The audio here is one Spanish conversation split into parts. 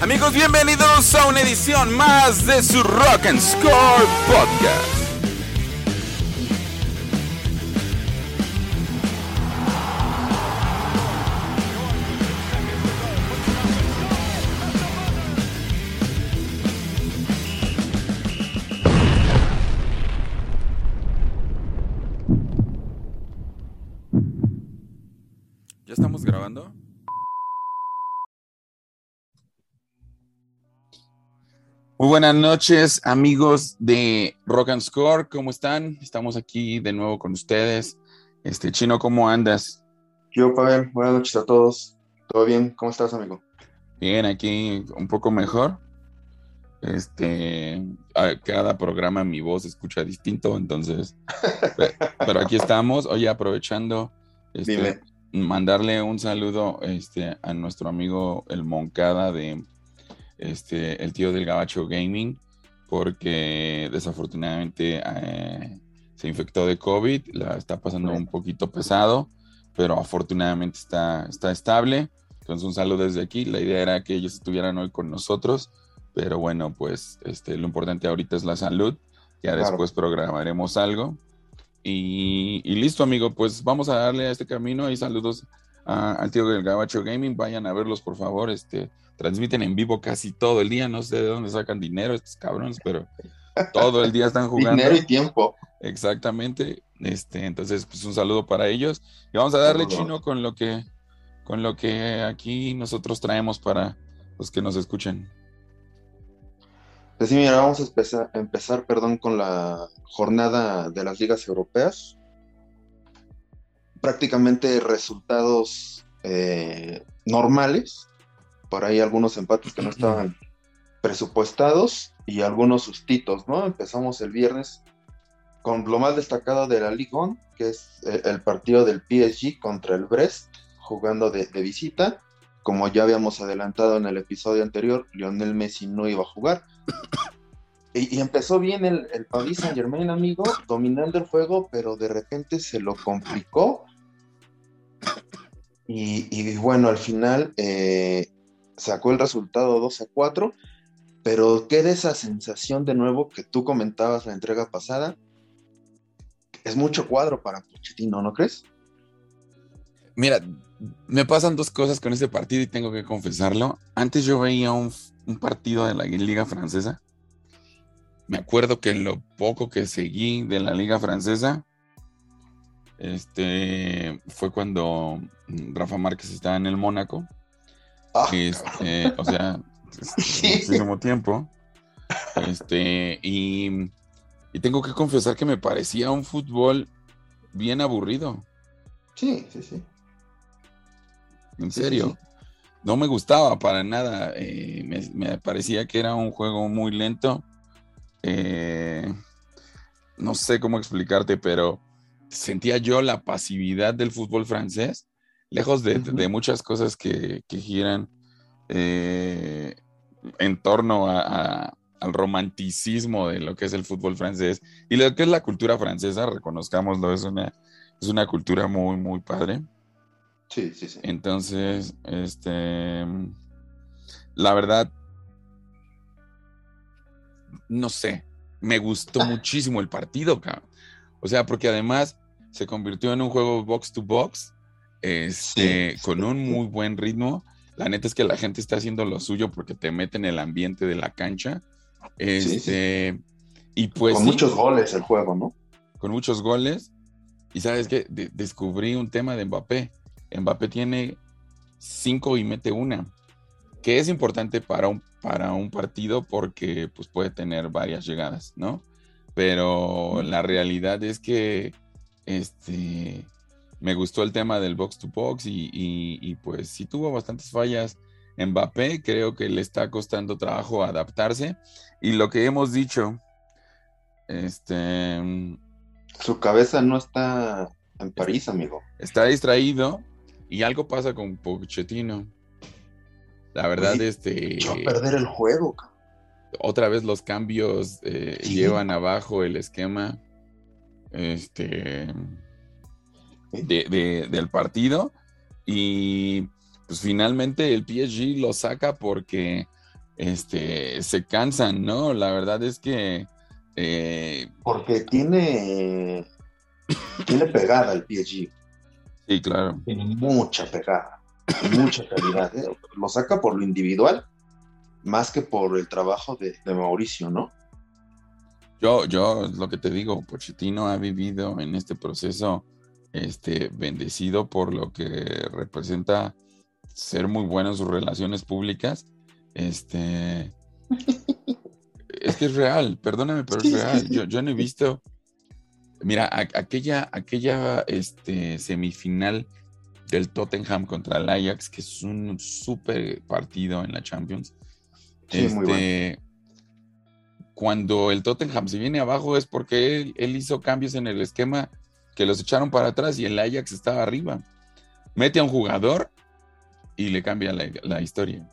Amigos, bienvenidos a una edición más de su Rock and Score Podcast. Muy buenas noches, amigos de Rock and Score. ¿Cómo están? Estamos aquí de nuevo con ustedes. Este Chino, ¿cómo andas? Yo, Pavel, buenas noches a todos. ¿Todo bien? ¿Cómo estás, amigo? Bien, aquí un poco mejor. Este, a cada programa mi voz escucha distinto, entonces, pe- pero aquí estamos. Oye, aprovechando, este, Dime. mandarle un saludo este, a nuestro amigo el Moncada de este, el tío del Gabacho Gaming, porque desafortunadamente eh, se infectó de COVID, la está pasando un poquito pesado, pero afortunadamente está, está estable. Entonces un saludo desde aquí. La idea era que ellos estuvieran hoy con nosotros, pero bueno, pues este, lo importante ahorita es la salud. Ya Claro. después programaremos algo. Y, y listo, amigo, pues vamos a darle a este camino y saludos a- al tío del Gabacho Gaming. Vayan a verlos, por favor. Este, transmiten en vivo casi todo el día. No sé de dónde sacan dinero estos cabrones, pero todo el día están jugando. Dinero y tiempo. Exactamente. Este, entonces, pues un saludo para ellos. Y vamos a darle chino con lo que con lo que aquí nosotros traemos para los que nos escuchen. Pues sí, mira, vamos a empezar, empezar perdón, con la jornada de las ligas europeas. Prácticamente resultados eh, normales. Por ahí algunos empates que no estaban presupuestados y algunos sustitos, ¿no? Empezamos el viernes con lo más destacado de la Ligue 1, que es el partido del PSG contra el Brest, jugando de, visita. Como ya habíamos adelantado en el episodio anterior, Lionel Messi no iba a jugar. Y, y empezó bien el, el Paris Saint Germain, amigo, dominando el juego, pero de repente se lo complicó. Y, bueno, al final eh, sacó el resultado 2 a 4, pero queda esa sensación de nuevo que tú comentabas la entrega pasada. Es mucho cuadro para Pochettino, ¿no crees? Mira, me pasan dos cosas con este partido y tengo que confesarlo. Antes yo veía un, un partido de la Liga Francesa. Me acuerdo que lo poco que seguí de la Liga Francesa, este fue cuando Rafa Márquez estaba en el Mónaco. Ah, Este, o sea, es- Sí. muchísimo tiempo. Este, y, y tengo que confesar que me parecía un fútbol bien aburrido. sí, sí, sí. En Sí, sí, serio. sí. No me gustaba para nada. eh, me, me parecía que era un juego muy lento. Eh, no sé cómo explicarte, pero sentía yo la pasividad del fútbol francés, lejos de, muchas cosas que, que giran eh, en torno a- a- al romanticismo de lo que es el fútbol francés y lo que es la cultura francesa, reconozcámoslo, es una, es una cultura muy, muy padre. Sí, sí, sí. Entonces, este, la verdad, no sé, me gustó muchísimo el partido, cabrón. O sea, porque además se convirtió en un juego box to box, este, Sí, con un muy buen ritmo. La neta es que la gente está haciendo lo suyo porque te mete en el ambiente de la cancha. Sí, sí. Este, y pues Con muchos goles el juego, ¿no? con muchos goles. Y sabes que descubrí un tema de Mbappé. Mbappé tiene cinco y mete una, que es importante para un, para un partido porque pues, puede tener varias llegadas, ¿no? Pero la realidad es que este, me gustó el tema del box to box y, y- y, pues sí tuvo bastantes fallas. Mbappé creo que le está costando trabajo adaptarse y lo que hemos dicho, este, Su cabeza no está en París, amigo. está distraído y algo pasa con Pochettino. La verdad, este, Echó a perder el juego, cabrón. Otra vez los cambios eh, Sí. llevan abajo el esquema este, de- de- del partido y pues finalmente el PSG lo saca porque este, se cansan, ¿no? La verdad es que... Eh, porque tiene, tiene pegada el PSG. Sí, claro. Tiene mucha pegada, mucha calidad. ¿eh? Lo saca por lo individual, más que por el trabajo de, Mauricio, ¿no? Yo, yo, lo que te digo, Pochettino ha vivido en este proceso este, bendecido por lo que representa ser muy bueno en sus relaciones públicas. Este, es que es real, perdóname, pero es real. Yo, yo no he visto, Mira, aquella, aquella este, semifinal del Tottenham contra el Ajax, que es un súper partido en la Champions. Este, Cuando el Tottenham se viene abajo es porque él, hizo cambios en el esquema que los echaron para atrás y el Ajax estaba arriba. Mete a un jugador y le cambia la, historia.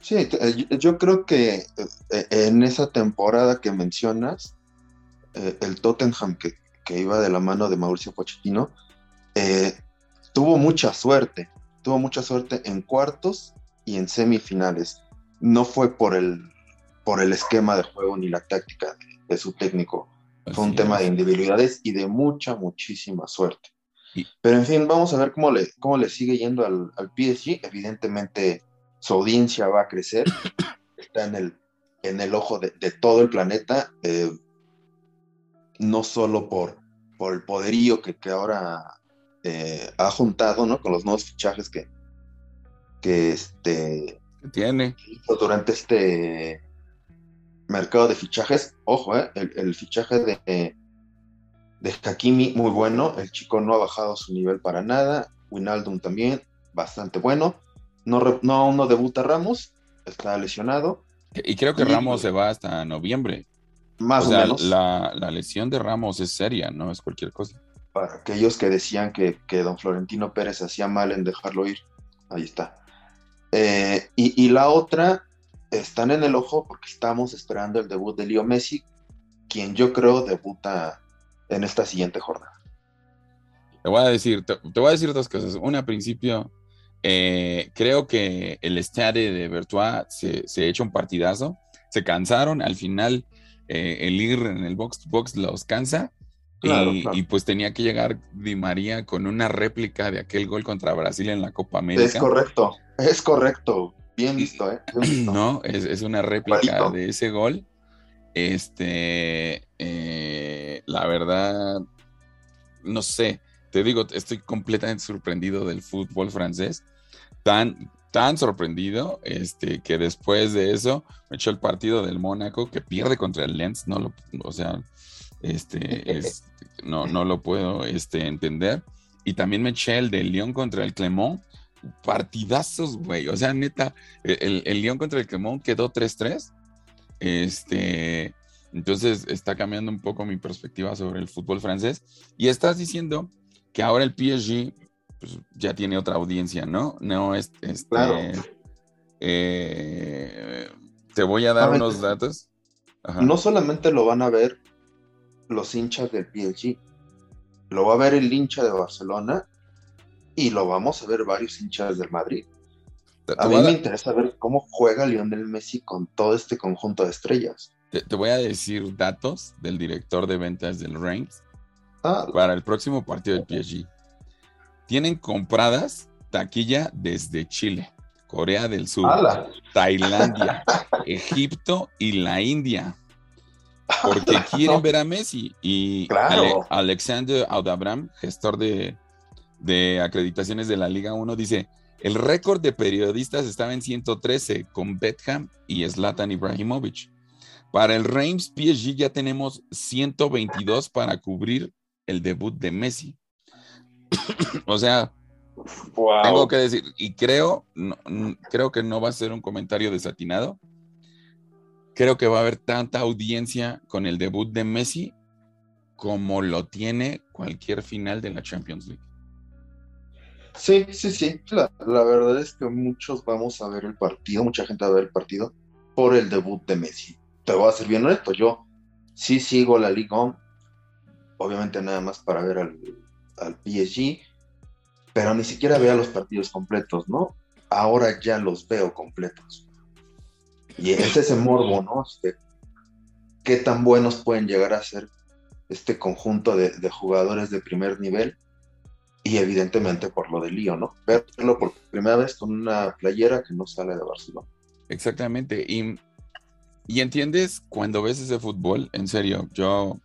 Sí, eh, yo creo que eh, en esa temporada que mencionas, eh, el Tottenham que, iba de la mano de Mauricio Pochettino, eh, tuvo mucha suerte, tuvo mucha suerte en cuartos y en semifinales. No fue por el, por el esquema de juego ni la táctica de, su técnico, fue un tema de individualidades y de mucha, muchísima suerte. Pero en fin, vamos a ver cómo le, cómo le sigue yendo al, PSG. Evidentemente, su audiencia va a crecer, está en el, en el ojo de, todo el planeta. Eh, no solo por, por el poderío que, ahora eh, ha juntado, ¿no? Con los nuevos fichajes que, que este tiene durante este mercado de fichajes. Ojo, eh, el, fichaje de, de Hakimi, muy bueno. El chico no ha bajado su nivel para nada. Winaldum también, bastante bueno. No, no aún no debuta Ramos, está lesionado. Y creo que Ramos se va hasta noviembre. Más o, menos. La, lesión de Ramos es seria, no es cualquier cosa. Para aquellos que decían que, don Florentino Pérez hacía mal en dejarlo ir, ahí está. Eh, y, la otra, están en el ojo porque estamos esperando el debut de Leo Messi, quien yo creo debuta en esta siguiente jornada. Te voy a decir, te, voy a decir dos cosas. Una, al principio, eh, creo que el Stade de Bertois se, se hecho un partidazo. Se cansaron, al final eh, el ir en el box to box los cansa. Y, pues tenía que llegar Di María con una réplica de aquel gol contra Brasil en la Copa América. Es correcto, es correcto. Bien visto, ¿eh? No, es, una réplica de ese gol. Este, eh, la verdad, no sé, te digo, estoy completamente sorprendido del fútbol francés. Tan, tan sorprendido este, que después de eso me echó el partido del Mónaco que pierde contra el Lens, no lo, o sea, este, no, no lo puedo este, entender. Y también me eché el del León contra el Clemón, partidazos, güey, o sea, neta, el, el León contra el Clemón quedó 3-3, este, entonces está cambiando un poco mi perspectiva sobre el fútbol francés y estás diciendo que ahora el PSG pues, ya tiene otra audiencia, ¿no? No es, este, eh, te voy a dar unos datos. No solamente lo van a ver los hinchas del PSG, lo va a ver el hincha de Barcelona y lo vamos a ver varios hinchas del Madrid. A mí me interesa ver cómo juega Lionel Messi con todo este conjunto de estrellas. Te, voy a decir datos del director de ventas del Reims ah. para el próximo partido del PSG tienen compradas taquilla desde Chile, Corea del Sur, Tailandia, Egipto y la India. Porque quieren ver a Messi. Y Alexander Audabram, gestor de, de acreditaciones de la Liga 1, dice: el récord de periodistas estaba en 113 con Betham y Zlatan Ibrahimovic. Para el Reims PSG ya tenemos 122 para cubrir el debut de Messi. o sea, tengo que decir, y creo, creo que no va a ser un comentario desatinado. Creo que va a haber tanta audiencia con el debut de Messi como lo tiene cualquier final de la Champions League. Sí, sí, sí. La, verdad es que muchos vamos a ver el partido, mucha gente va a ver el partido por el debut de Messi. Te voy a ser bien honesto, yo sí sigo la Liga obviamente nada más para ver al, al PSG, pero ni siquiera veía los partidos completos, ¿no? Ahora ya los veo completos. Y es ese morbo, ¿no? Este, ¿Qué tan buenos pueden llegar a ser este conjunto de, jugadores de primer nivel? Y evidentemente por lo de lío, ¿no? Verlo por primera vez con una playera que no sale de Barcelona. Exactamente. Y, y entiendes cuando ves ese fútbol, en serio, yo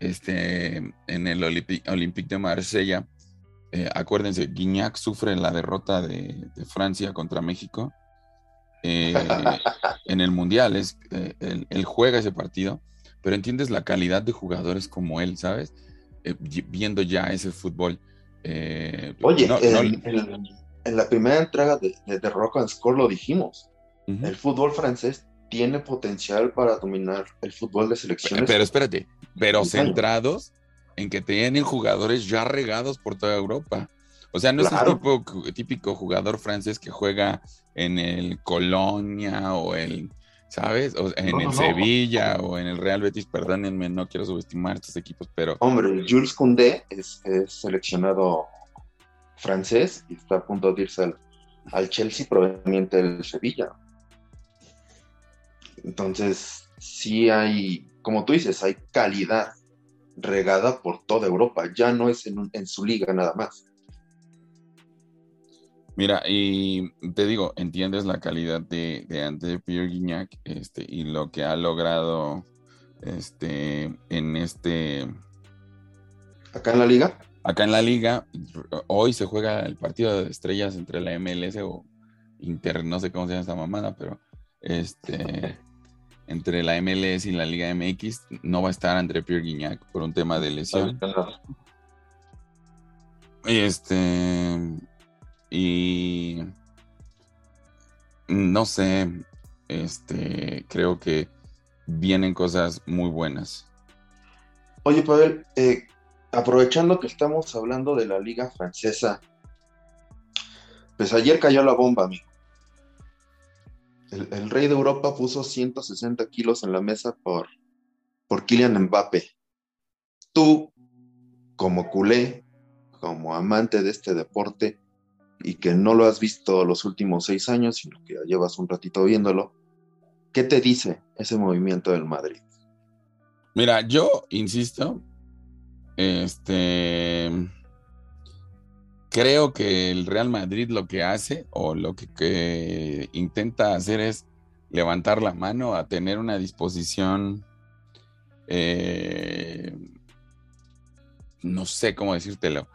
este, en el Olympique de Marsella, eh, acuérdense, Guignac sufre la derrota de, Francia contra México eh, en el Mundial. Es, eh, él, juega ese partido, pero entiendes la calidad de jugadores como él, ¿sabes? viendo ya ese fútbol. Oye, en, la primera entrega de, de, Rock and Score lo dijimos. El fútbol francés tiene potencial para dominar el fútbol de selecciones. Pero, espérate, pero centrados en que tienen jugadores ya regados por toda Europa. O sea, no es el típico jugador francés que juega en el Colonia o el, ¿sabes? O en el Sevilla o en el Real Betis, perdónenme, no quiero subestimar estos equipos, pero... Hombre, Jules Koundé es, seleccionado francés y está a punto de irse al, al Chelsea proveniente del Sevilla. Entonces, sí hay, como tú dices, hay calidad regada por toda Europa, ya no es en, su liga nada más. Mira, y te digo, entiendes la calidad de, de André Pierre Guignac este, y lo que ha logrado este, en este... ¿Acá en la liga? Acá en la liga, hoy se juega el partido de estrellas entre la MLS o Inter, no sé cómo se llama esta mamada, pero este entre la MLS y la Liga MX, no va a estar André Pierre Guignac por un tema de lesión. Este. Y. No sé. Este. Creo que vienen cosas muy buenas. Oye, Pavel, eh, aprovechando que estamos hablando de la Liga Francesa, pues ayer cayó la bomba, amigo. El, rey de Europa puso 160 kilos en la mesa por, por Kylian Mbappe. Tú, como culé, como amante de este deporte, y que no lo has visto los últimos seis años, sino que ya llevas un ratito viéndolo, ¿qué te dice ese movimiento del Madrid? Mira, yo insisto, este creo que el Real Madrid lo que hace o lo que, intenta hacer es levantar la mano a tener una disposición, eh, no sé cómo decírtelo,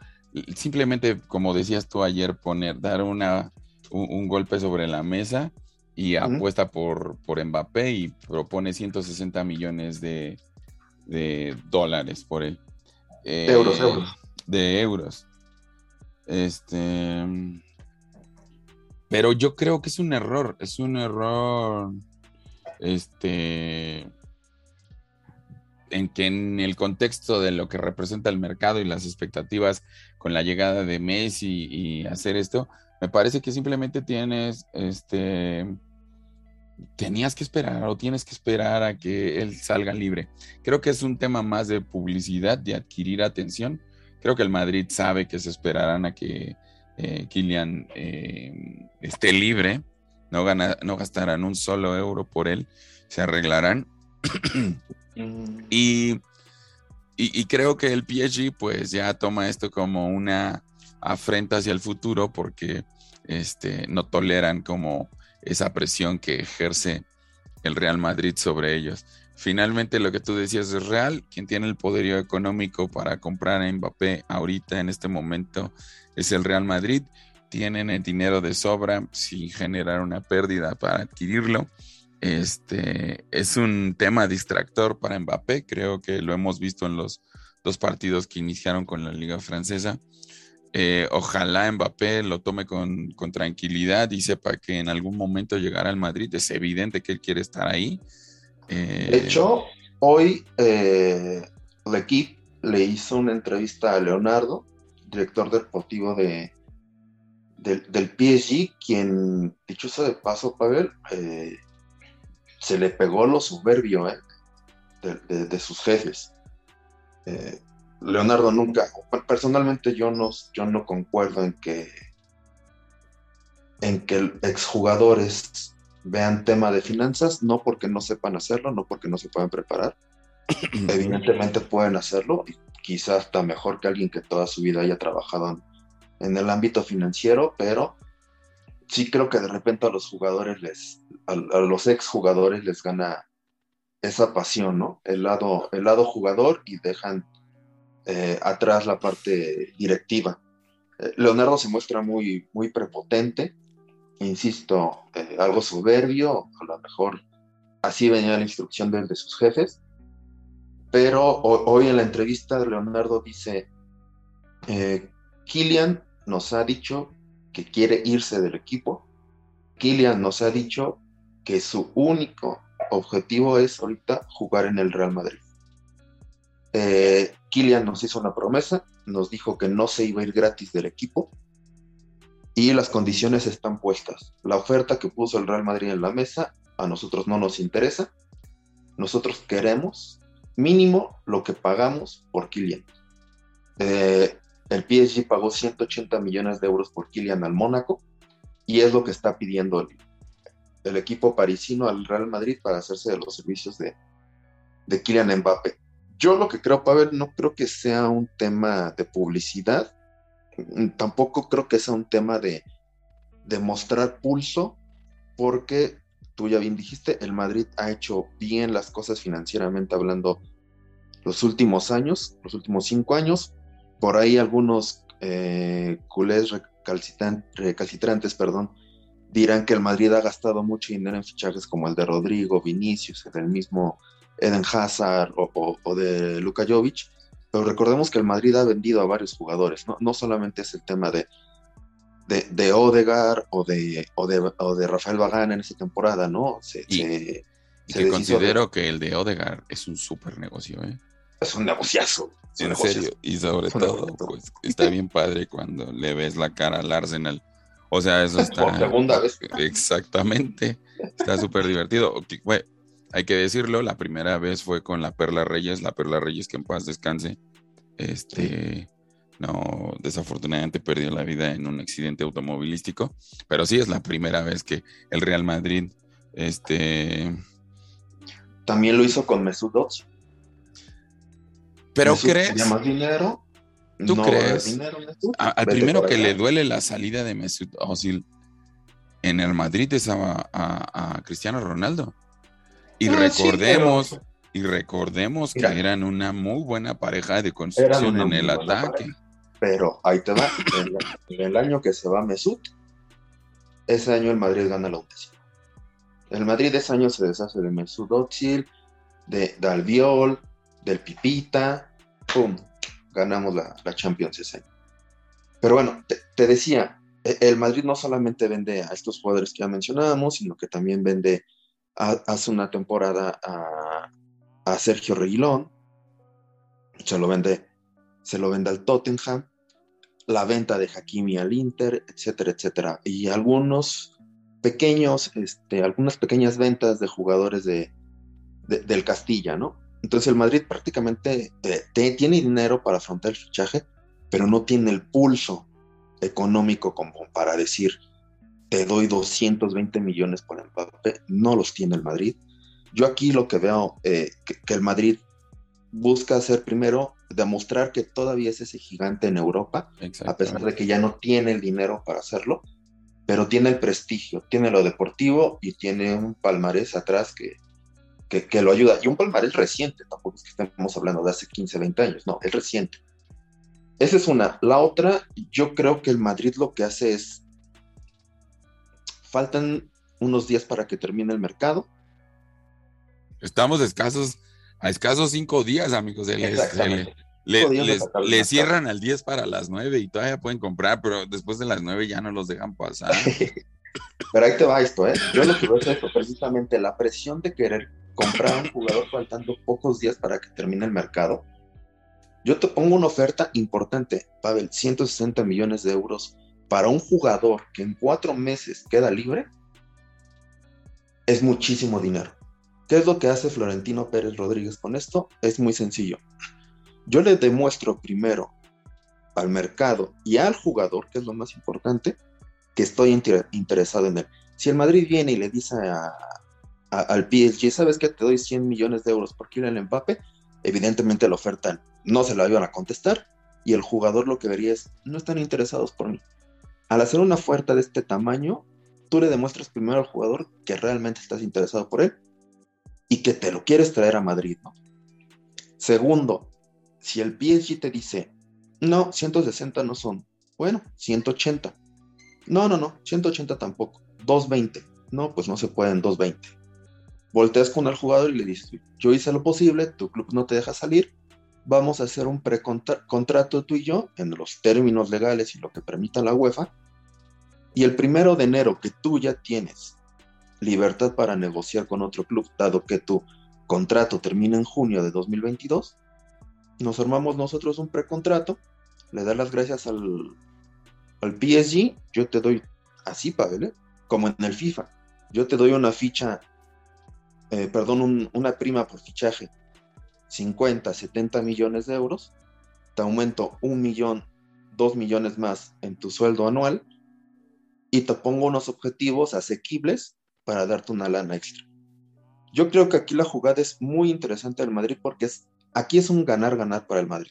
simplemente como decías tú ayer, poner, dar una, un, golpe sobre la mesa y apuesta por, por Mbappé y propone 160 millones de, dólares por él. euros, eh, euros. De euros. Este. Pero yo creo que es un error. Es un error. Este. En que en el contexto de lo que representa el mercado y las expectativas con la llegada de Messi y hacer esto, me parece que simplemente tienes este tenías que esperar o tienes que esperar a que él salga libre. Creo que es un tema más de publicidad, de adquirir atención, Creo que el Madrid sabe que se esperarán a que eh, Kylian eh, esté libre, no, gana, no gastarán un solo euro por él, se arreglarán. Mm. Y, y, creo que el PSG pues ya toma esto como una afrenta hacia el futuro porque este, no toleran como esa presión que ejerce el Real Madrid sobre ellos finalmente lo que tú decías es real. Quien tiene el poderío económico para comprar a Mbappé ahorita en este momento es el Real Madrid. Tienen el dinero de sobra sin generar una pérdida para adquirirlo. Este es un tema distractor para Mbappé. Creo que lo hemos visto en los dos partidos que iniciaron con la Liga Francesa. Eh, ojalá Mbappé lo tome con, tranquilidad y sepa que en algún momento llegará al Madrid. Es evidente que él quiere estar ahí de eh, hecho, hoy eh, el equipo le hizo una entrevista a Leonardo, director deportivo de, del PSG, quien, dicho sea de paso, Pavel, eh, se le pegó lo soberbio de, sus jefes. Leonardo nunca, personalmente yo no, yo no concuerdo en que en que exjugadores vean tema de finanzas, no porque no sepan hacerlo, no porque no se puedan preparar. Evidentemente pueden hacerlo, y quizás hasta mejor que alguien que toda su vida haya trabajado en, el ámbito financiero, pero sí creo que de repente a los jugadores les, a, los exjugadores les gana esa pasión, ¿no? El lado, el lado jugador y dejan eh, atrás la parte directiva. Eh, Leonardo se muestra muy, muy prepotente, insisto, eh, algo soberbio, a lo mejor así venía la instrucción de, de sus jefes, pero hoy en la entrevista Leonardo dice, eh, Kilian nos ha dicho que quiere irse del equipo, Kilian nos ha dicho que su único objetivo es ahorita jugar en el Real Madrid. Eh, Kilian nos hizo una promesa, nos dijo que no se iba a ir gratis del equipo, y las condiciones están puestas. La oferta que puso el Real Madrid en la mesa a nosotros no nos interesa. Nosotros queremos mínimo lo que pagamos por Kylian. Eh, el PSG pagó 180 millones de euros por Kylian al Mónaco y es lo que está pidiendo el, equipo parisino al Real Madrid para hacerse de los servicios de, de Kylian Mbappé. Yo lo que creo, Pavel, no creo que sea un tema de publicidad, tampoco creo que sea un tema de, mostrar pulso, porque tú ya bien dijiste, el Madrid ha hecho bien las cosas financieramente hablando los últimos años, los últimos cinco años. Por ahí algunos eh, culés recalcitrantes, perdón, dirán que el Madrid ha gastado mucho dinero en fichajes como el de Rodrigo, Vinicius, el del mismo Eden Hazard o, o de Luka Jovic, pero recordemos que el Madrid ha vendido a varios jugadores, no, no solamente es el tema de, de, de Odegar o de, o de, o de Rafael Bagán en esa temporada, ¿no? Se, y, que considero que el de Odegar es un súper negocio, ¿eh? Es un negociazo. En serio, y sobre todo, pues está bien padre cuando le ves la cara al Arsenal. O sea, eso está. Por segunda vez. Exactamente. Está súper divertido. Bueno, hay que decirlo, la primera vez fue con la Perla Reyes, la Perla Reyes que en paz descanse. Este, no, desafortunadamente perdió la vida en un accidente automovilístico, pero sí es la primera vez que el Real Madrid, este... También lo hizo con Mesut Özil. ¿Pero crees? más dinero? ¿Tú crees? al primero que le duele la salida de Mesut Özil en el Madrid es a Cristiano Ronaldo. Y ah, recordemos, y recordemos que eran una muy buena pareja de construcción en el ataque. Pero ahí te va, en, el año que se va Mesut, ese año el Madrid gana la undécima. El Madrid ese año se deshace de Mesut Özil, de, Albiol, del Pipita, ¡pum! Ganamos la, Champions ese año. Pero bueno, te, decía, e, el Madrid no solamente vende a estos jugadores que ya mencionábamos, sino que también vende hace una temporada a, Sergio Reguilón, se lo vende, se lo vende al Tottenham, la venta de Hakimi al Inter, etcétera, etcétera. Y algunos pequeños, este, algunas pequeñas ventas de jugadores de, del Castilla, ¿no? Entonces el Madrid prácticamente eh, tiene dinero para afrontar el fichaje, pero no tiene el pulso económico como para decir, te doy 220 millones por Mbappé, no los tiene el Madrid. Yo aquí lo que veo, eh, que, el Madrid busca hacer primero, demostrar que todavía es ese gigante en Europa, a pesar de que ya no tiene el dinero para hacerlo, pero tiene el prestigio, tiene lo deportivo y tiene un palmarés atrás que, que, que lo ayuda. Y un palmarés reciente, tampoco es que estemos hablando de hace 15, 20 años, no, es reciente. Esa es una. La otra, yo creo que el Madrid lo que hace es faltan unos días para que termine el mercado. Estamos escasos, a escasos cinco días, amigos. le, cierran al 10 para las 9 y todavía pueden comprar, pero después de las 9 ya no los dejan pasar. pero ahí te va esto, ¿eh? Yo lo que veo es esto, precisamente la presión de querer comprar a un jugador faltando pocos días para que termine el mercado. Yo te pongo una oferta importante, Pavel, 160 millones de euros para un jugador que en cuatro meses queda libre, es muchísimo dinero. ¿Qué es lo que hace Florentino Pérez Rodríguez con esto? Es muy sencillo. yo le demuestro primero al mercado y al jugador, que es lo más importante, que estoy interesado en él. Si el Madrid viene y le dice al PSG, ¿sabes que te doy 100 millones de euros por Kylian Mbappé? Evidentemente la oferta no se la iban a contestar y el jugador lo que vería es, no están interesados por mí. Al hacer una oferta de este tamaño, tú le demuestras primero al jugador que realmente estás interesado por él y que te lo quieres traer a Madrid, ¿no? Segundo, si el PSG te dice, no, 160 no son, bueno, 180. No, no, no, 180 tampoco, 220. No, pues no se puede en 220. Volteas con el jugador y le dices, yo hice lo posible, tu club no te deja salir, vamos a hacer un precontrato tú y yo en los términos legales y lo que permita la UEFA. Y el primero de enero que tú ya tienes libertad para negociar con otro club, dado que tu contrato termina en junio de 2022, nos armamos nosotros un precontrato, le das las gracias al, al PSG, yo te doy así, Pavel, como en el FIFA, yo te doy una ficha, eh, perdón, una prima por fichaje 50, 70 millones de euros, te aumento un millón, dos millones más en tu sueldo anual y te pongo unos objetivos asequibles para darte una lana extra. Yo creo que aquí la jugada es muy interesante del Madrid porque es, aquí es un ganar-ganar para el Madrid.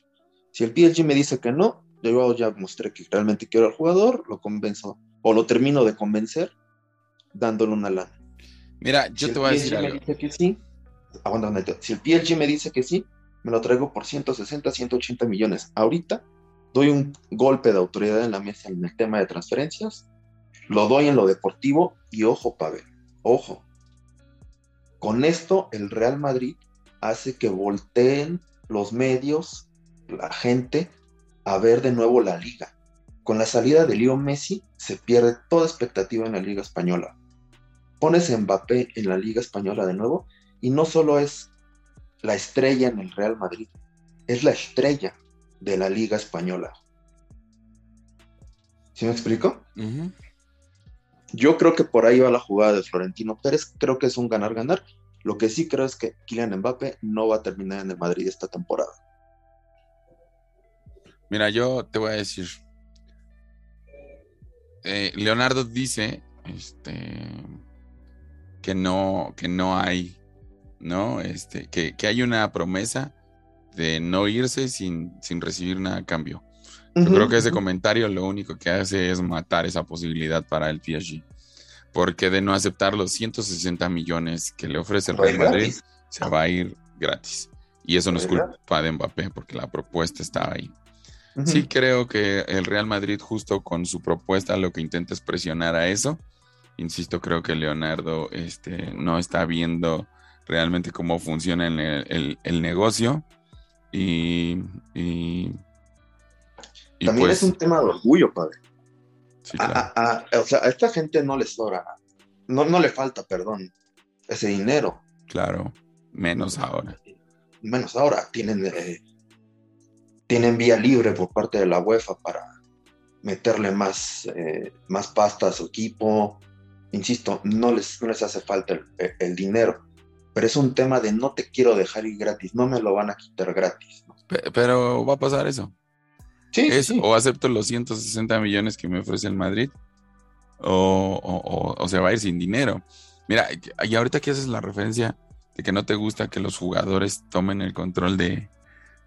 Si el PSG me dice que no, yo ya mostré que realmente quiero al jugador, lo convenzo o lo termino de convencer dándole una lana. Mira, yo te voy a decir algo. Sí, si el PLG me dice que sí, me lo traigo por 160, 180 millones. Ahorita doy un golpe de autoridad en la mesa en el tema de transferencias, lo doy en lo deportivo y ojo, Pavel, ojo. Con esto el Real Madrid hace que volteen los medios, la gente, a ver de nuevo la liga. Con la salida de Leo Messi se pierde toda expectativa en la liga española. Pones Mbappé en la liga española de nuevo y no solo es la estrella en el Real Madrid, es la estrella de la Liga Española. ¿Sí me explico? Yo creo que por ahí va la jugada de Florentino Pérez. Creo que es un ganar-ganar. Lo que sí creo es que Kylian Mbappé no va a terminar en el Madrid esta temporada. Mira, yo te voy a decir. Eh, Leonardo dice este, que, no, que no hay ¿no? Este, que, hay una promesa de no irse sin, sin recibir nada a cambio. Yo creo que ese comentario lo único que hace es matar esa posibilidad para el PSG. Porque de no aceptar los 160 millones que le ofrece el Real Madrid, se va a ir gratis. Y eso no es culpa de Mbappé, porque la propuesta está ahí. Sí creo que el Real Madrid justo con su propuesta lo que intenta es presionar a eso. Insisto, creo que Leonardo este, no está viendo realmente cómo funciona el, el, negocio. Y, También pues es un tema de orgullo, padre. o sea, a esta gente no les sobra, no, no le falta, perdón, ese dinero. Claro, menos ahora. Menos ahora. Tienen, eh, tienen vía libre por parte de la UEFA para meterle más, eh, más pasta a su equipo. Insisto, no les, no les hace falta el dinero pero es un tema de no te quiero dejar ir gratis, no me lo van a quitar gratis. Pero va a pasar eso. Sí, O acepto los 160 millones que me ofrece el Madrid, o, se va a ir sin dinero. Mira, y ahorita que haces la referencia de que no te gusta que los jugadores tomen el control de,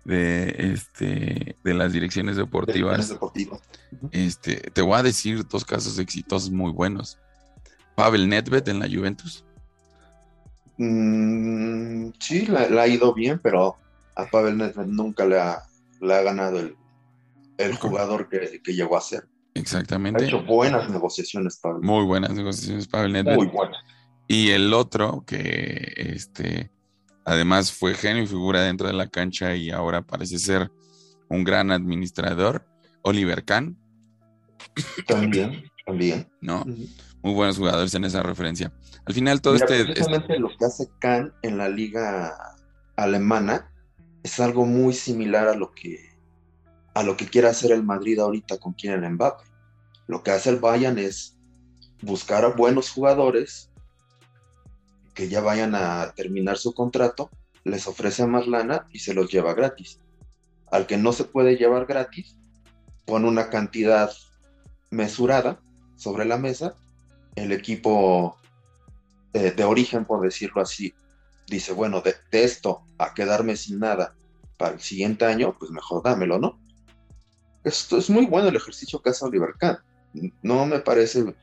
de, este, de las direcciones deportivas. Este, te voy a decir dos casos exitosos muy buenos. Pavel Nedved en la Juventus Mm, sí, le, ha ido bien, pero a Pavel Nedved nunca le ha, le ha ganado el, el jugador que, llegó a ser. Exactamente. Ha hecho buenas negociaciones, Pavel. Muy buenas negociaciones, Pavel Nedved. Muy buenas. Y el otro, que este, además fue genio y figura dentro de la cancha y ahora parece ser un gran administrador, Oliver Kahn. También, también. ¿No? Muy buenos jugadores en esa referencia. Al final todo este... Precisamente lo que hace Kahn en la liga alemana es algo muy similar a lo que a lo que quiere hacer el Madrid ahorita con el Mbappé. Lo que hace el Bayern es buscar a buenos jugadores que ya vayan a terminar su contrato, les ofrece más lana y se los lleva gratis. al que no se puede llevar gratis, pone una cantidad mesurada sobre la mesa, el equipo eh, de origen, por decirlo así, dice, bueno, de, esto a quedarme sin nada para el siguiente año, pues mejor dámelo, ¿no? Esto es muy bueno el ejercicio que hace Oliver Kahn. No me parece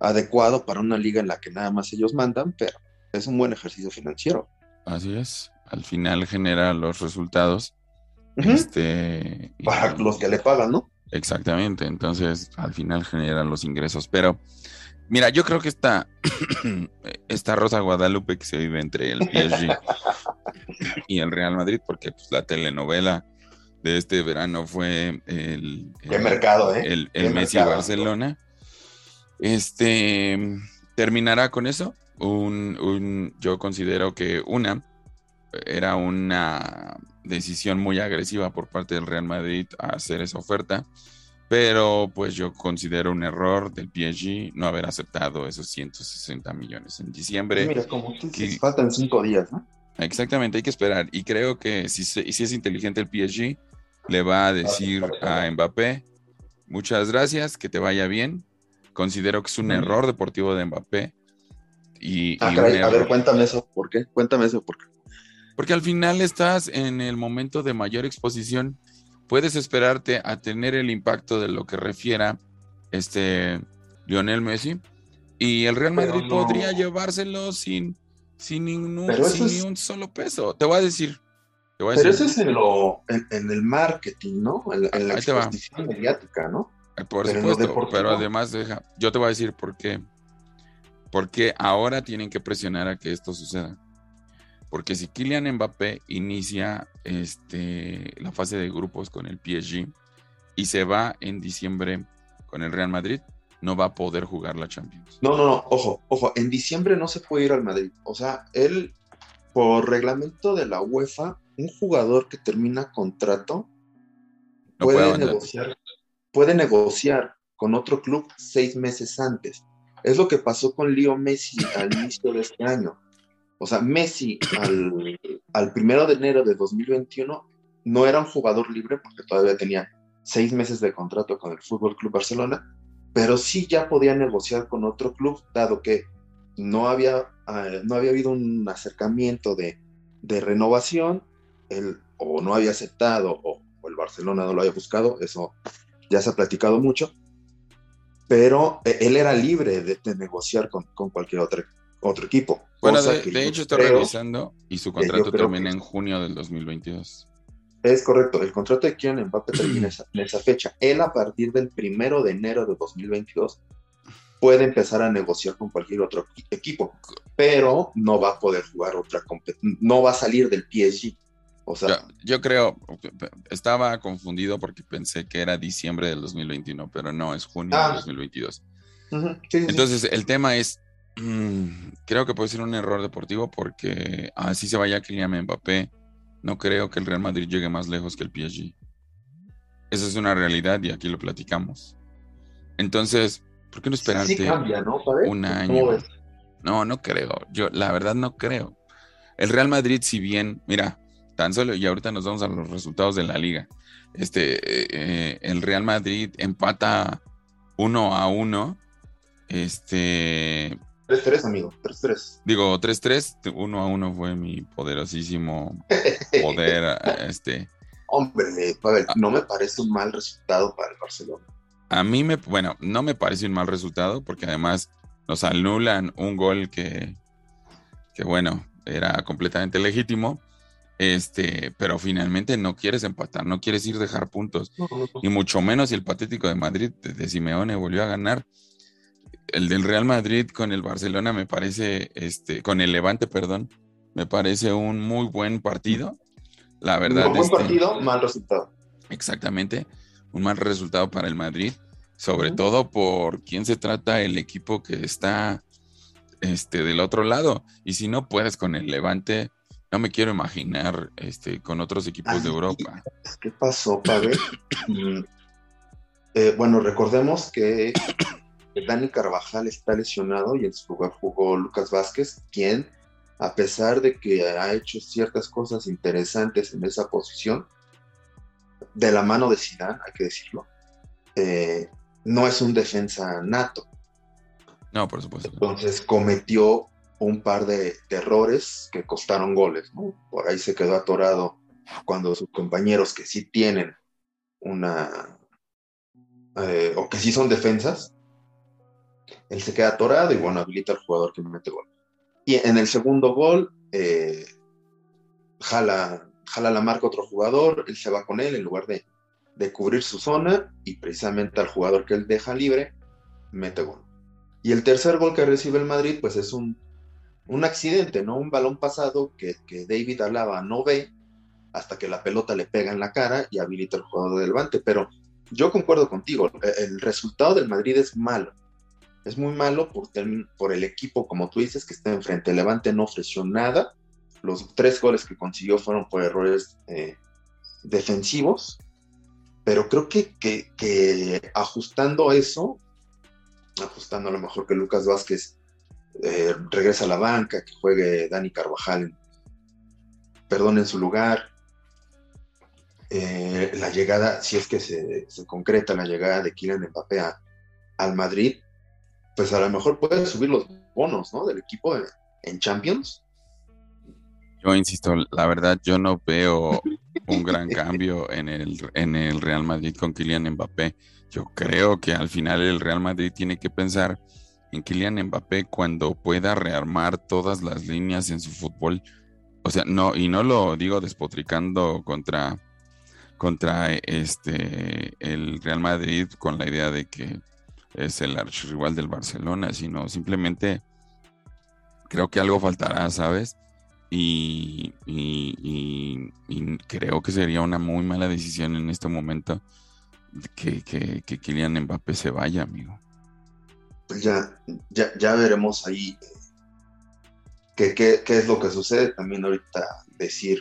adecuado para una liga en la que nada más ellos mandan, pero es un buen ejercicio financiero. Así es. Al final genera los resultados. este, para los que le pagan, ¿no? Exactamente. Entonces, al final generan los ingresos. Pero, mira, yo creo que esta, esta Rosa Guadalupe que se vive entre el PSG y el Real Madrid, porque pues, la telenovela de este verano fue el, mercado, ¿eh? el, Messi Barcelona. Este terminará con eso. Un, yo considero que una era una decisión muy agresiva por parte del Real Madrid a hacer esa oferta, pero pues yo considero un error del PSG no haber aceptado esos 160 millones en diciembre. Mira, como tú dices, faltan cinco días, ¿no? Exactamente, hay que esperar. Y creo que si, si es inteligente el PSG, le va a decir a Mbappé, muchas gracias, que te vaya bien. Considero que es un error deportivo de Mbappé. Y, ah, a ver, cuéntame eso, ¿por qué? Cuéntame eso, ¿por qué? Porque al final estás en el momento de mayor exposición. Puedes esperarte a tener el impacto de lo que refiera este Lionel Messi. Y el Real Madrid podría llevárselo sin, sin, ningún, sin ni un solo peso. Te voy a decir, pero eso es en, lo, en, el marketing, ¿no? En, la exposición mediática, ¿no? Eh, por supuesto, pero además deja, yo te voy a decir por qué. Porque ahora tienen que presionar a que esto suceda. Porque si Kylian Mbappé inicia este, la fase de grupos con el PSG y se va en diciembre con el Real Madrid, no va a poder jugar la Champions. No, no, no, ojo, ojo, en diciembre no se puede ir al Madrid. O sea, él, por reglamento de la UEFA, un jugador que termina contrato puede, negociar, puede negociar con otro club seis meses antes. Es lo que pasó con Leo Messi al inicio de este año. O sea, Messi al, primero de enero de 2021 no era un jugador libre porque todavía tenía seis meses de contrato con el Fútbol Club Barcelona, pero sí ya podía negociar con otro club, dado que no había, eh, no había habido un acercamiento de, de renovación él o no había aceptado o, el Barcelona no lo había buscado, eso ya se ha platicado mucho, pero e, él era libre de, negociar con, cualquier otro, otro equipo. Bueno, de, hecho está revisando y su contrato termina en junio del 2022. Es correcto, el contrato de Kylian Mbappé termina en esa fecha. Él a partir del primero de enero de 2022 puede empezar a negociar con cualquier otro equipo, pero no va a poder jugar otra no va a salir del PSG yo, creo, estaba confundido porque pensé que era diciembre del 2021, pero no, es junio del 2022. Ah. Entonces, el tema es, creo que puede ser un error deportivo porque así se vaya Kylian Mbappé, no creo que el Real Madrid llegue más lejos que el PSG. Esa es una realidad y aquí lo platicamos. Entonces, ¿por qué no esperarte un año? No, no creo. Yo, la verdad, no creo. El Real Madrid, si bien, mira, tan solo, y ahorita nos vamos a los resultados de la liga. Este, eh, el Real Madrid empata uno a uno. Este. 3-3, amigo, 3-3. Digo, 3-3, 1 a 1 fue mi poderosísimo poder. este. Hombre, Pavel, ah. no me parece un mal resultado para el Barcelona. A mí me, bueno, no me parece un mal resultado porque además nos anulan un gol que, que bueno, era completamente legítimo. Este, pero finalmente no quieres empatar, no quieres ir a dejar puntos. Y mucho menos si el patético de Madrid de Simeone volvió a ganar. El del Real Madrid con el Barcelona me parece, este, con el Levante, perdón, me parece un muy buen partido. La verdad. Un buen este, partido, mal resultado. Exactamente, un mal resultado para el Madrid, sobre todo por quién se trata el equipo que está este, del otro lado. Y si no puedes con el Levante, no me quiero imaginar este, con otros equipos de Europa. ¿Qué pasó, Pavel? Mm, eh, bueno, recordemos que Dani Carvajal está lesionado y en su lugar jugó Lucas Vázquez, quien, a pesar de que ha hecho ciertas cosas interesantes en esa posición, de la mano de Zidane, hay que decirlo, eh, no es un defensa nato. No, por supuesto. Entonces cometió un par de, errores que costaron goles, Por ahí se quedó atorado cuando sus compañeros que sí tienen una, eh, o que sí son defensas, él se queda atorado y bueno, habilita al jugador que mete gol. Y en el segundo gol, eh, jala, jala la marca otro jugador, él se va con él en lugar de, de cubrir su zona y precisamente al jugador que él deja libre, mete gol. Y el tercer gol que recibe el Madrid, pues es un, un accidente, ¿no? Un balón pasado que, que, David Alaba no ve hasta que la pelota le pega en la cara y habilita al jugador de Levante. Pero yo concuerdo contigo, el resultado del Madrid es malo. Es muy malo por, el equipo, como tú dices, que está enfrente. Levante no ofreció nada. Los tres goles que consiguió fueron por errores eh, defensivos. Pero creo que, que, ajustando eso, ajustando a lo mejor que Lucas Vázquez eh, regresa a la banca, que juegue Dani Carvajal, perdón, en su lugar. Eh, la llegada, si es que se, concreta la llegada de Kylian Mbappé al Madrid, pues a lo mejor puede subir los bonos, ¿no? Del equipo en, Champions. Yo insisto, la verdad, yo no veo un gran cambio en el, en el Real Madrid con Kylian Mbappé. Yo creo que al final el Real Madrid tiene que pensar en Kylian Mbappé cuando pueda rearmar todas las líneas en su fútbol. O sea, no, y no lo digo despotricando contra, contra este el Real Madrid con la idea de que es el archirrival del Barcelona, sino simplemente creo que algo faltará, ¿sabes? Y, creo que sería una muy mala decisión en este momento que, que, que Kylian Mbappé se vaya, amigo. Pues ya, ya, ya veremos ahí qué, qué, qué es lo que sucede. También ahorita decir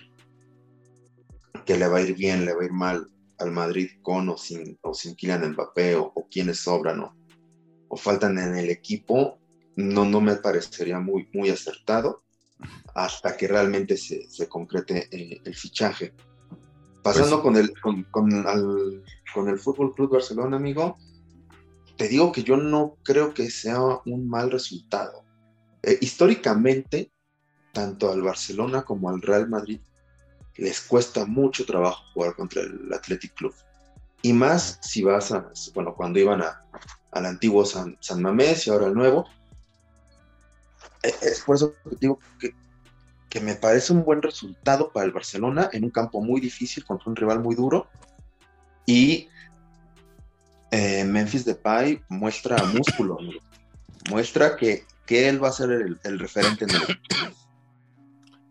que le va a ir bien, le va a ir mal al Madrid con o sin, o sin Kylian Mbappé o, o quienes sobran o, o faltan en el equipo, no, no me parecería muy, muy acertado hasta que realmente se, se concrete eh, el fichaje. Pasando pues con, el, con, con, el Fútbol Club Barcelona, amigo, te digo que yo no creo que sea un mal resultado. Eh, históricamente, tanto al Barcelona como al Real Madrid les cuesta mucho trabajo jugar contra el Athletic Club. Y más si vas a, bueno, cuando iban a, al antiguo San, Mamés y ahora al nuevo. E, es por eso que digo que, me parece un buen resultado para el Barcelona en un campo muy difícil contra un rival muy duro. Y eh, Memphis Depay muestra músculo, muestra que, que, él va a ser el, referente en el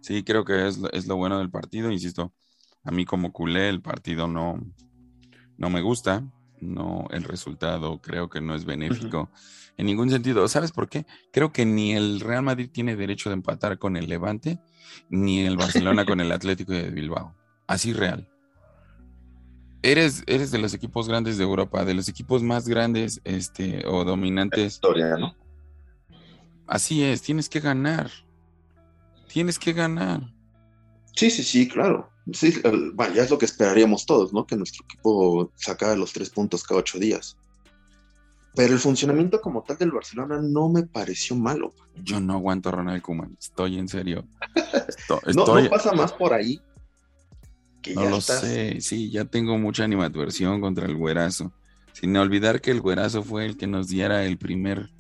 Sí, creo que es, es, lo bueno del partido, insisto. A mí como culé el partido no, no me gusta, no, el resultado creo que no es benéfico en ningún sentido. ¿Sabes por qué? Creo que ni el Real Madrid tiene derecho de empatar con el Levante, ni el Barcelona con el Atlético de Bilbao. Así real. Eres, eres de los equipos grandes de Europa, de los equipos más grandes este, o dominantes. Historia, ¿no? Así es, tienes que ganar. Tienes que ganar. Sí, sí, sí, claro. Sí, ya es lo que esperaríamos todos, ¿no? Que nuestro equipo sacara los tres puntos cada ocho días. Pero el funcionamiento como tal del Barcelona no me pareció malo. Yo no aguanto a Ronald Koeman, estoy en serio. no, pasa más por ahí. no lo sé, sí, ya tengo mucha animadversión contra el güerazo. Sin olvidar que el güerazo fue el que nos diera el primer,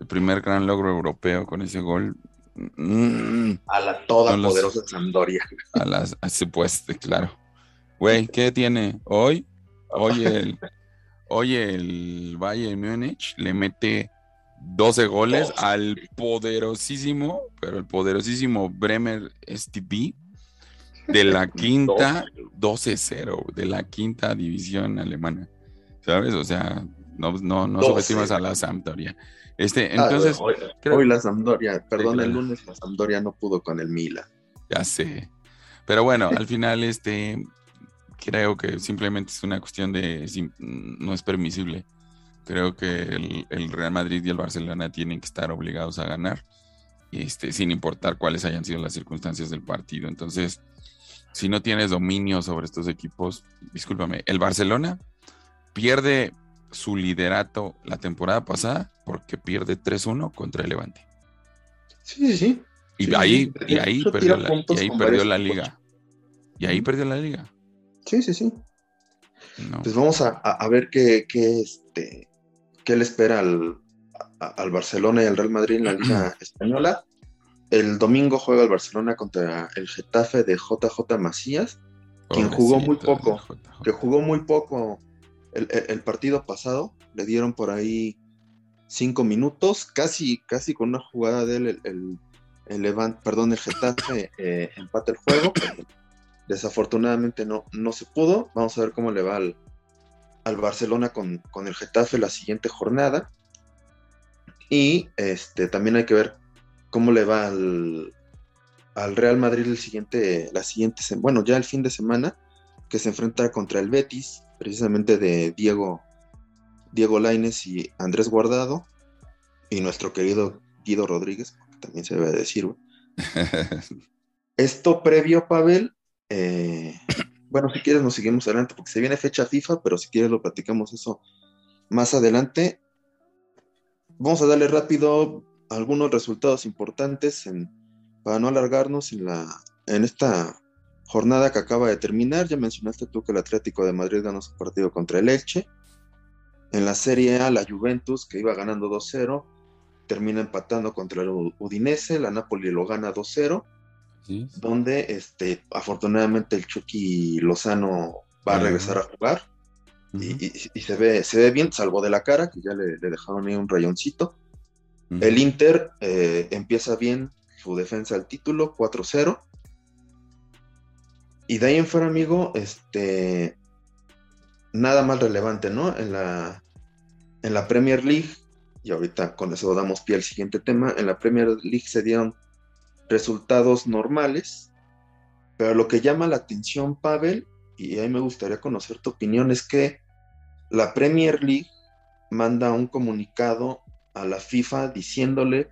el primer gran logro europeo con ese gol Mm. a la toda poderosa Sampdoria. A las, supuesto, claro. Güey, ¿qué tiene? Hoy, hoy el, hoy el Bayern Múnich le mete 12 goles al poderosísimo, pero el poderosísimo Bremer STB de la quinta 12-0, de la quinta división alemana. ¿Sabes? O sea, no, no, no subestimas a la Sampdoria. Este, ah, entonces. hoy, la Sampdoria, perdón, el lunes la Sampdoria no pudo con el Mila. Ya sé. Pero bueno, al final, este, creo que simplemente es una cuestión de. No es permisible. Creo que el, Real Madrid y el Barcelona tienen que estar obligados a ganar, este, sin importar cuáles hayan sido las circunstancias del partido. Entonces, si no tienes dominio sobre estos equipos, discúlpame, el Barcelona pierde su liderato la temporada pasada porque pierde 3-1 contra el Levante. Sí, sí, sí. Y ahí, y ahí perdió, la, y ahí perdió la liga. Y ahí perdió la liga. Sí, sí, sí. Pues vamos a, ver qué, qué, este, qué le espera al, al Barcelona y al Real Madrid en la Liga Española. El domingo juega el Barcelona contra el Getafe de JJ Macías, quien jugó muy poco, que jugó muy poco el, partido pasado. Le dieron por ahí cinco minutos, casi, casi con una jugada de él, el, el, perdón, el Getafe eh, empata el juego. desafortunadamente no, no se pudo. Vamos a ver cómo le va al, al Barcelona con, con, el Getafe la siguiente jornada. Y este, también hay que ver cómo le va al, Real Madrid el siguiente, la siguiente, bueno, ya el fin de semana, que se enfrenta contra el Betis, precisamente de Diego, Diego Laines y Andrés Guardado, y nuestro querido Guido Rodríguez, también se debe decir. Esto previo, Pavel, eh, bueno, si quieres nos seguimos adelante, porque se viene fecha FIFA, pero si quieres lo platicamos eso más adelante. Vamos a darle rápido algunos resultados importantes para no alargarnos en, la, en esta jornada que acaba de terminar. Ya mencionaste tú que el Atlético de Madrid ganó su partido contra el Elche. En la Serie A, la Juventus, que iba ganando 2-0, termina empatando contra el Udinese. La Napoli lo gana 2-0. Donde este, afortunadamente el Chucky Lozano va a regresar a jugar y, se, ve, se ve bien, salvo de la cara, que ya le, dejaron ahí un rayoncito. El Inter eh, empieza bien su defensa al título, 4-0. Y de ahí en fuera, amigo, este, nada más relevante, ¿no? En la, en la Premier League, y ahorita con eso damos pie al siguiente tema, en la Premier League se dieron resultados normales, pero lo que llama la atención, Pavel, y ahí me gustaría conocer tu opinión, es que la Premier League manda un comunicado a la FIFA diciéndole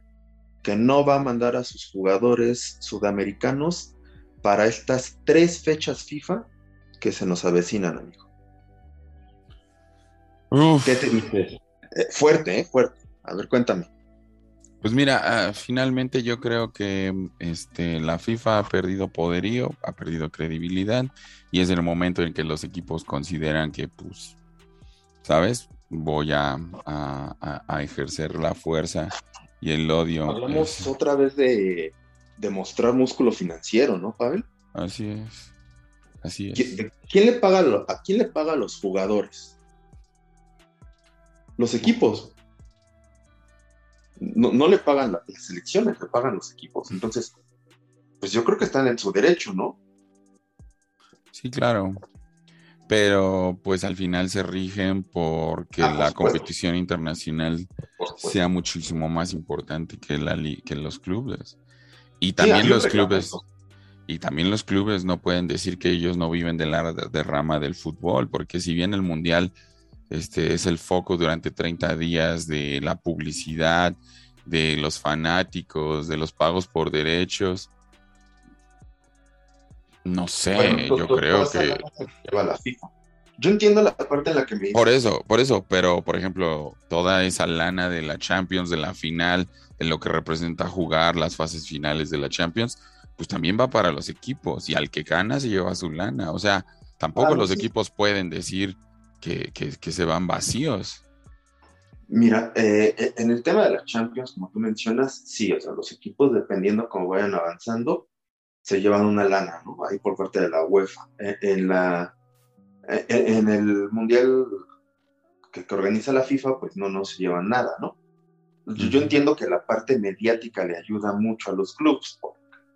que no va a mandar a sus jugadores sudamericanos para estas tres fechas FIFA que se nos avecinan, amigo. ¿Qué te dices? Eh, fuerte, ¿eh? Fuerte. A ver, cuéntame. Pues mira, ah, finalmente yo creo que este, la FIFA ha perdido poderío, ha perdido credibilidad y es el momento en que los equipos consideran que pues ¿sabes? Voy a, ejercer la fuerza y el odio. Hablamos otra vez de, demostrar músculo financiero, ¿no, Pavel? Así es. Así es. ¿Quién le paga, ¿A quién le paga a los jugadores? Los equipos. No, le pagan las selecciones, le pagan los equipos. Entonces, pues yo creo que están en su derecho, ¿no? Sí, claro pero pues al final se rigen porque ah, la competición internacional sea muchísimo más importante que, la que los clubes. Y también los clubes y también los clubes no pueden decir que ellos no viven de la derrama del fútbol, porque si bien el mundial este es el foco durante 30 días de la publicidad, de los fanáticos, de los pagos por derechos, no sé, yo creo que... Yo entiendo la parte en la que me... Por eso, por eso, pero por ejemplo, toda esa lana de la Champions, de la final, de lo que representa jugar las fases finales de la Champions, pues también va para los equipos y al que gana se lleva su lana. O sea, tampoco los equipos pueden decir que, se van vacíos. Mira, eh, eh, en el tema de la Champions, como tú mencionas, sí, o sea, los equipos, dependiendo cómo vayan avanzando, se llevan una lana, ¿no? Ahí por parte de la UEFA. En, la, en, el Mundial que, organiza la FIFA, pues no, no se llevan nada, ¿no? Yo, entiendo que la parte mediática le ayuda mucho a los clubes.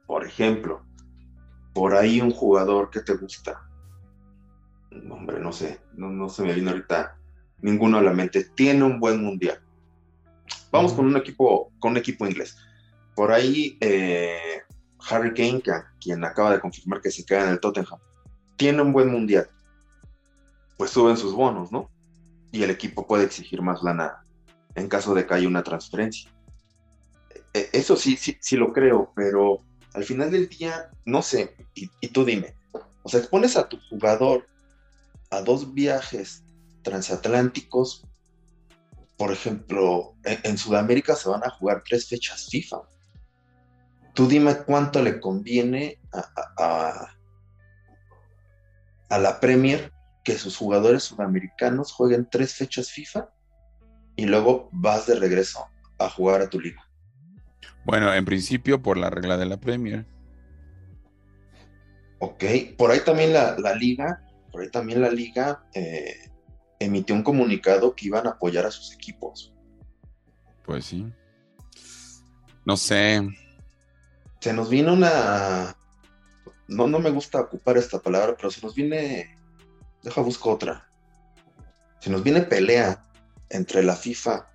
Por, ejemplo, por ahí un jugador que te gusta. Hombre, no sé, no, no se me viene ahorita ninguno a la mente. Tiene un buen mundial. Vamos con un equipo, con un equipo inglés. Por ahí eh, Harry Kane, quien acaba de confirmar que se queda en el Tottenham, tiene un buen mundial, pues suben sus bonos, ¿no? Y el equipo puede exigir más lana en caso de que haya una transferencia. E, eso sí, sí, sí lo creo, pero al final del día, no sé, y, tú dime, O sea, expones a tu jugador a dos viajes transatlánticos. Por ejemplo, en, Sudamérica se van a jugar tres fechas FIFA. Tú dime cuánto le conviene a, a la Premier que sus jugadores sudamericanos jueguen tres fechas FIFA y luego vas de regreso a jugar a tu liga. Bueno, en principio por la regla de la Premier. Ok, por ahí también la, liga, por ahí también la liga eh, emitió un comunicado que iban a apoyar a sus equipos. Pues sí. No sé. Se nos vino una. No, no me gusta ocupar esta palabra, pero se nos viene. Deja busco otra. Se nos viene pelea entre la FIFA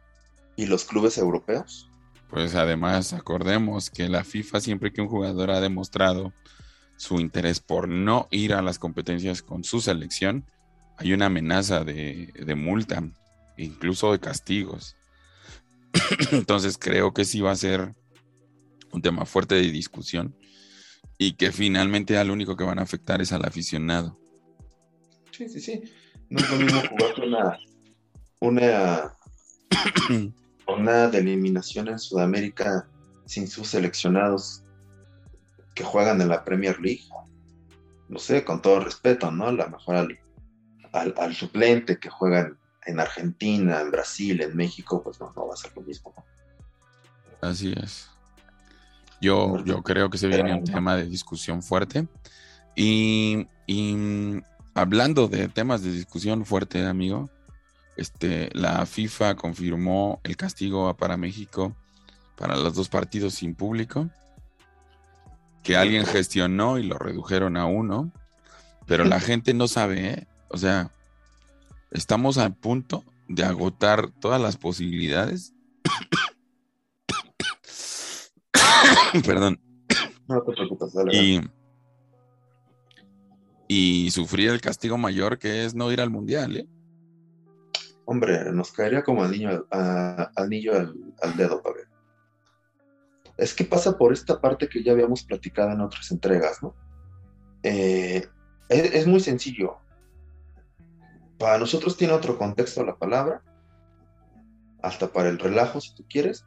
y los clubes europeos. Pues además, acordemos que la FIFA siempre que un jugador ha demostrado su interés por no ir a las competencias con su selección, hay una amenaza de, multa, incluso de castigos. Entonces creo que sí va a ser un tema fuerte de discusión y que finalmente al único que van a afectar es al aficionado. Sí, sí, sí. No es lo mismo jugar una, una, una de eliminación en Sudamérica sin sus seleccionados que juegan en la Premier League. No sé, con todo respeto, ¿no? A lo mejor al, suplente que juegan en Argentina, en Brasil, en México, pues no, no va a ser lo mismo. Así es. Yo, yo creo que se viene un tema de discusión fuerte. Y, y, hablando de temas de discusión fuerte, amigo, este, la FIFA confirmó el castigo para México para los dos partidos sin público que alguien gestionó y lo redujeron a uno, pero la gente no sabe, ¿eh? o sea, estamos a punto de agotar todas las posibilidades. Perdón. No te preocupes, Y, y sufrir el castigo mayor que es no ir al mundial, ¿eh? Hombre, nos caería como anillo, a, anillo al, al dedo, es que pasa por esta parte que ya habíamos platicado en otras entregas. Eh, es, muy sencillo. Para nosotros tiene otro contexto la palabra, hasta para el relajo si tú quieres,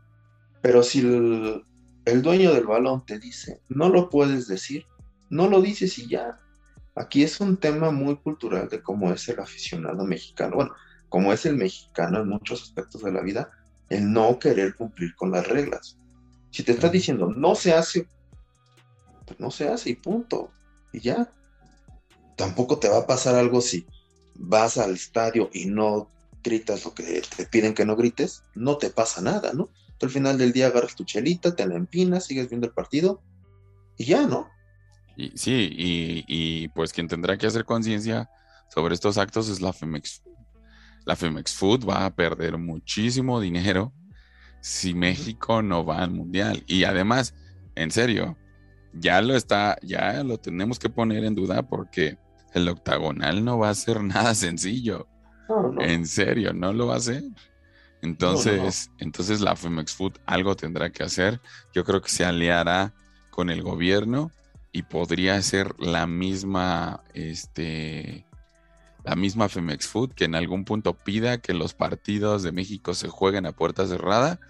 pero si el, el dueño del balón te dice, no lo puedes decir, no lo dices y ya. Aquí es un tema muy cultural de cómo es el aficionado mexicano. Bueno, como es el mexicano en muchos aspectos de la vida, el no querer cumplir con las reglas. Si te está diciendo no se hace, pues no se hace y punto. Y ya. Tampoco te va a pasar algo si vas al estadio y no gritas lo que te piden que no grites, no te pasa nada, ¿no? Tú al final del día agarras tu chelita, te la empinas, sigues viendo el partido y ya, ¿no? Y, sí, y, pues quien tendrá que hacer conciencia sobre estos actos es la Femex. La Femex Food va a perder muchísimo dinero si México no va al mundial. Y además, en serio, ya lo está, ya lo tenemos que poner en duda porque el octagonal no va a ser nada sencillo. En serio, no lo va a hacer. Entonces, entonces la Femex Food algo tendrá que hacer. Yo creo que se aliará con el gobierno y podría ser la misma, este, la misma Femex Food que en algún punto pida que los partidos de México se jueguen a puerta cerrada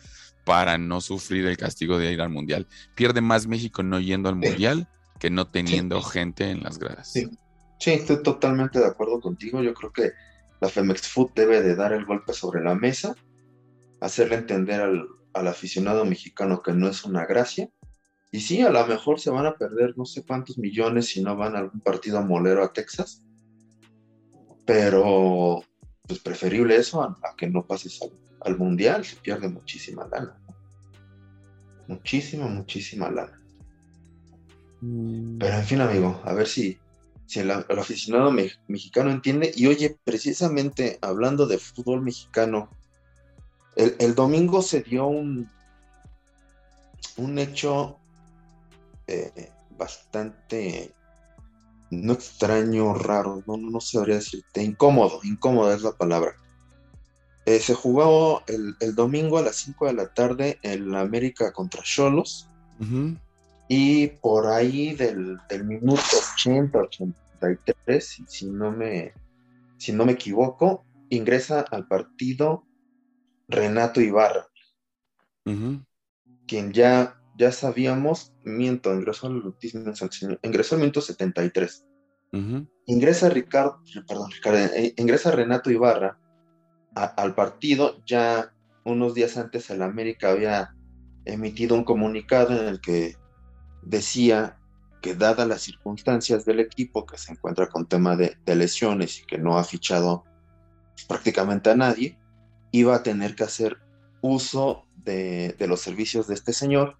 para no sufrir el castigo de ir al Mundial. Pierde más México no yendo al Mundial que no teniendo gente en las gradas. Sí. estoy totalmente de acuerdo contigo. Yo creo que la Femex Food debe de dar el golpe sobre la mesa, hacerle entender al, al aficionado mexicano que no es una gracia. Y sí, a lo mejor se van a perder no sé cuántos millones si no van a algún partido a molero a Texas pero pues preferible eso a, que no pases al, mundial, se pierde muchísima lana. Muchísima, muchísima lana. Mm. Pero en fin, amigo, a ver si, si el, aficionado mexicano entiende. Y oye, precisamente hablando de fútbol mexicano, el, domingo se dio un, un hecho eh, bastante no extraño, raro, no, no sabría decirte, incómodo, incómoda es la palabra. Eh, se jugó el, domingo a las 5 de la tarde en la América contra Cholos. Y por ahí del, minuto 80, 1973, si no me, si no me equivoco, ingresa al partido Renato Ibarra, quien ya, ya sabíamos, miento, ingresó al ingresó al minuto 73. Ingresa Ricardo, perdón, eh, ingresa Renato Ibarra al partido, ya unos días antes el América había emitido un comunicado en el que decía que dadas las circunstancias del equipo que se encuentra con tema de, lesiones y que no ha fichado prácticamente a nadie, iba a tener que hacer uso de, los servicios de este señor,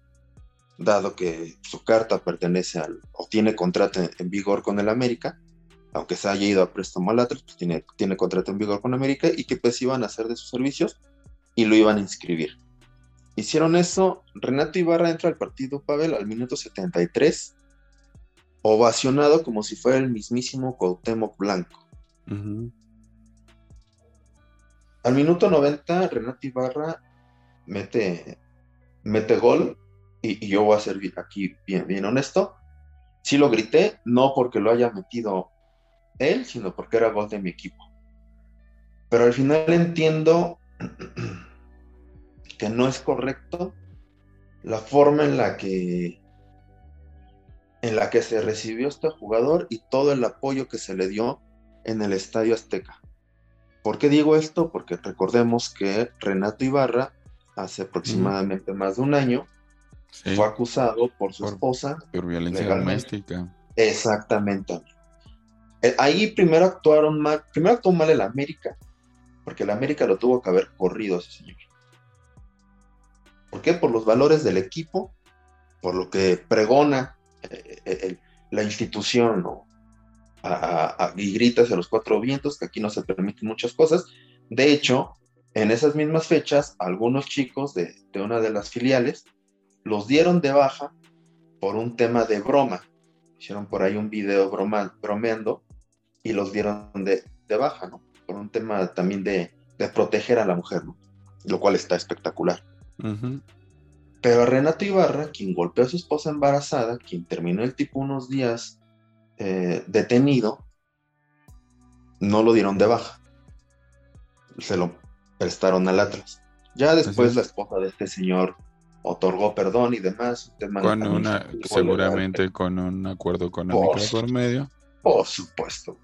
dado que su carta pertenece al, o tiene contrato en, vigor con el América, aunque se haya ido a préstamo al Atlas, pues tiene, tiene contrato en vigor con América y que pues iban a hacer de sus servicios y lo iban a inscribir. Hicieron eso, Renato Ibarra entra al partido Pavel al minuto 73 ovacionado como si fuera el mismísimo Cuauhtémoc Blanco. Al minuto 90, Renato Ibarra mete, mete gol y, yo voy a ser aquí bien, bien honesto. Sí lo grité, no porque lo haya metido él, sino porque era gol de mi equipo. Pero al final entiendo que no es correcto la forma en la que en la que se recibió este jugador y todo el apoyo que se le dio en el Estadio Azteca. ¿Por qué digo esto? Porque recordemos que Renato Ibarra, hace aproximadamente más de un año, fue acusado por su esposa. Por violencia doméstica. Exactamente. Eh, ahí primero actuaron mal, primero actuó mal el América, porque el América lo tuvo que haber corrido ese señor. ¿Por qué? Por los valores del equipo, por lo que pregona eh, la institución y gritas a los cuatro vientos, que aquí no se permiten muchas cosas. De hecho, en esas mismas fechas, algunos chicos de, una de las filiales los dieron de baja por un tema de broma. Hicieron por ahí un video broma, bromeando y los dieron de, baja, ¿no? Por un tema también de, proteger a la mujer, ¿no? Lo cual está espectacular. Pero Renato Ibarra, quien golpeó a su esposa embarazada, quien terminó el tipo unos días eh, detenido, no lo dieron de baja. Se lo prestaron al Atlas. Ya después la esposa de este señor otorgó perdón y demás. Con una, seguramente con un acuerdo económico por, medio. Por supuesto.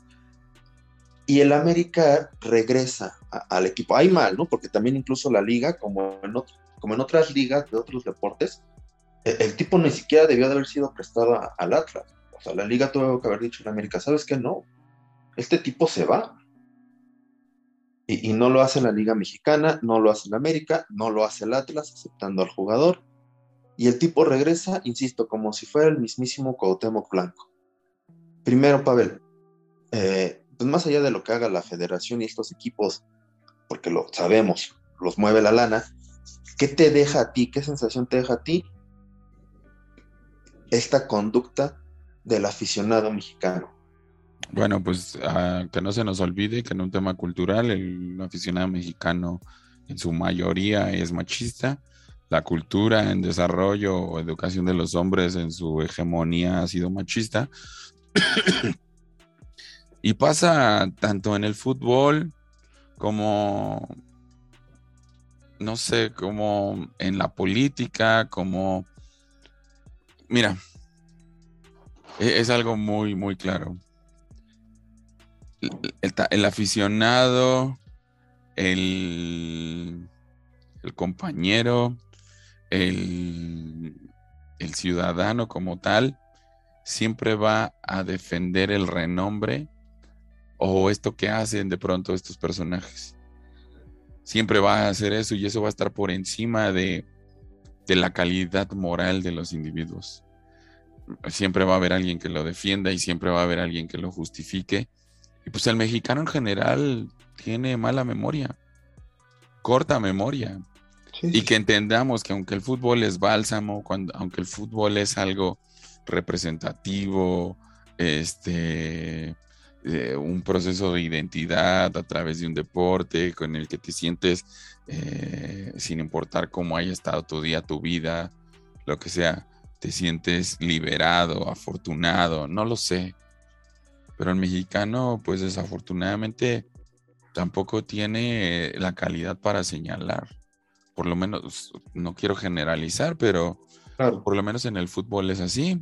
Y el América regresa al equipo. Hay mal, ¿no? Porque también incluso la liga, como en otro, como en otras ligas de otros deportes, e-, el, tipo ni siquiera debió de haber sido prestado al Atlas. O sea, la liga tuvo que haber dicho en América, ¿sabes qué? No, este tipo se va. Y, no lo hace la Liga Mexicana, no lo hace la América, no lo hace el Atlas, aceptando al jugador. Y el tipo regresa, insisto, como si fuera el mismísimo Cuauhtémoc Blanco. Primero, Pavel, eh, pues más allá de lo que haga la federación y estos equipos, porque lo sabemos, los mueve la lana, ¿Qué te deja a ti? ¿Qué sensación te deja a ti esta conducta del aficionado mexicano? Bueno, pues ah, que no se nos olvide que en un tema cultural el aficionado mexicano en su mayoría es machista. La cultura en desarrollo o educación de los hombres en su hegemonía ha sido machista. y pasa tanto en el fútbol como no sé, como en la política, como... Mira, e-, es, algo muy, muy claro. El, aficionado, el, compañero, el ciudadano como tal, siempre va a defender el renombre o esto que hacen de pronto estos personajes siempre va a hacer eso y eso va a estar por encima de, la calidad moral de los individuos. Siempre va a haber alguien que lo defienda y siempre va a haber alguien que lo justifique. Y pues el mexicano en general tiene mala memoria, corta memoria. Y que entendamos que aunque el fútbol es bálsamo, cuando, aunque el fútbol es algo representativo, este, eh, un proceso de identidad a través de un deporte con el que te sientes eh, sin importar cómo haya estado tu día, tu vida, lo que sea, te sientes liberado, afortunado, no lo sé. Pero el mexicano, pues desafortunadamente, tampoco tiene la calidad para señalar. Por lo menos, no quiero generalizar, pero por lo menos en el fútbol es así.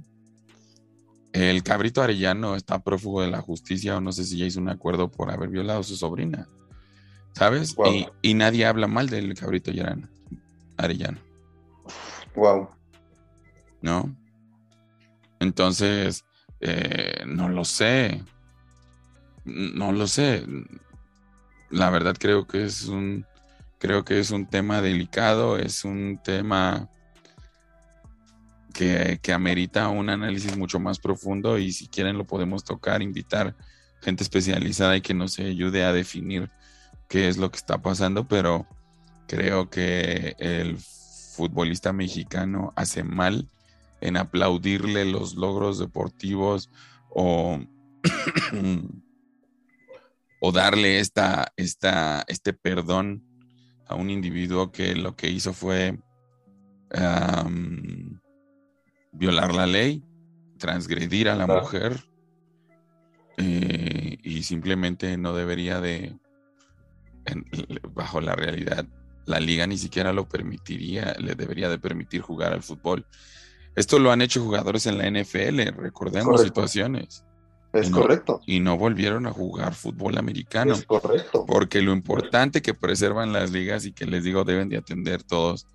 El cabrito Arellano está prófugo de la justicia o no sé si ya hizo un acuerdo por haber violado a su sobrina. ¿Sabes? Y, nadie habla mal del cabrito Arellano. Wow. ¿No? Entonces, eh, no lo sé. No lo sé. La verdad creo que es un creo que es un tema delicado, es un tema que, que, amerita un análisis mucho más profundo y si quieren lo podemos tocar, invitar gente especializada y que nos ayude a definir qué es lo que está pasando, pero creo que el futbolista mexicano hace mal en aplaudirle los logros deportivos o, o darle esta, esta, este perdón a un individuo que lo que hizo fue violar la ley, transgredir a la mujer eh, y simplemente no debería de, bajo la realidad, la liga ni siquiera lo permitiría, le debería de permitir jugar al fútbol. Esto lo han hecho jugadores en la NFL, recordemos situaciones. Es correcto. Y no volvieron a jugar fútbol americano. Es correcto. Porque lo importante que preservan las ligas y que les digo deben de atender todos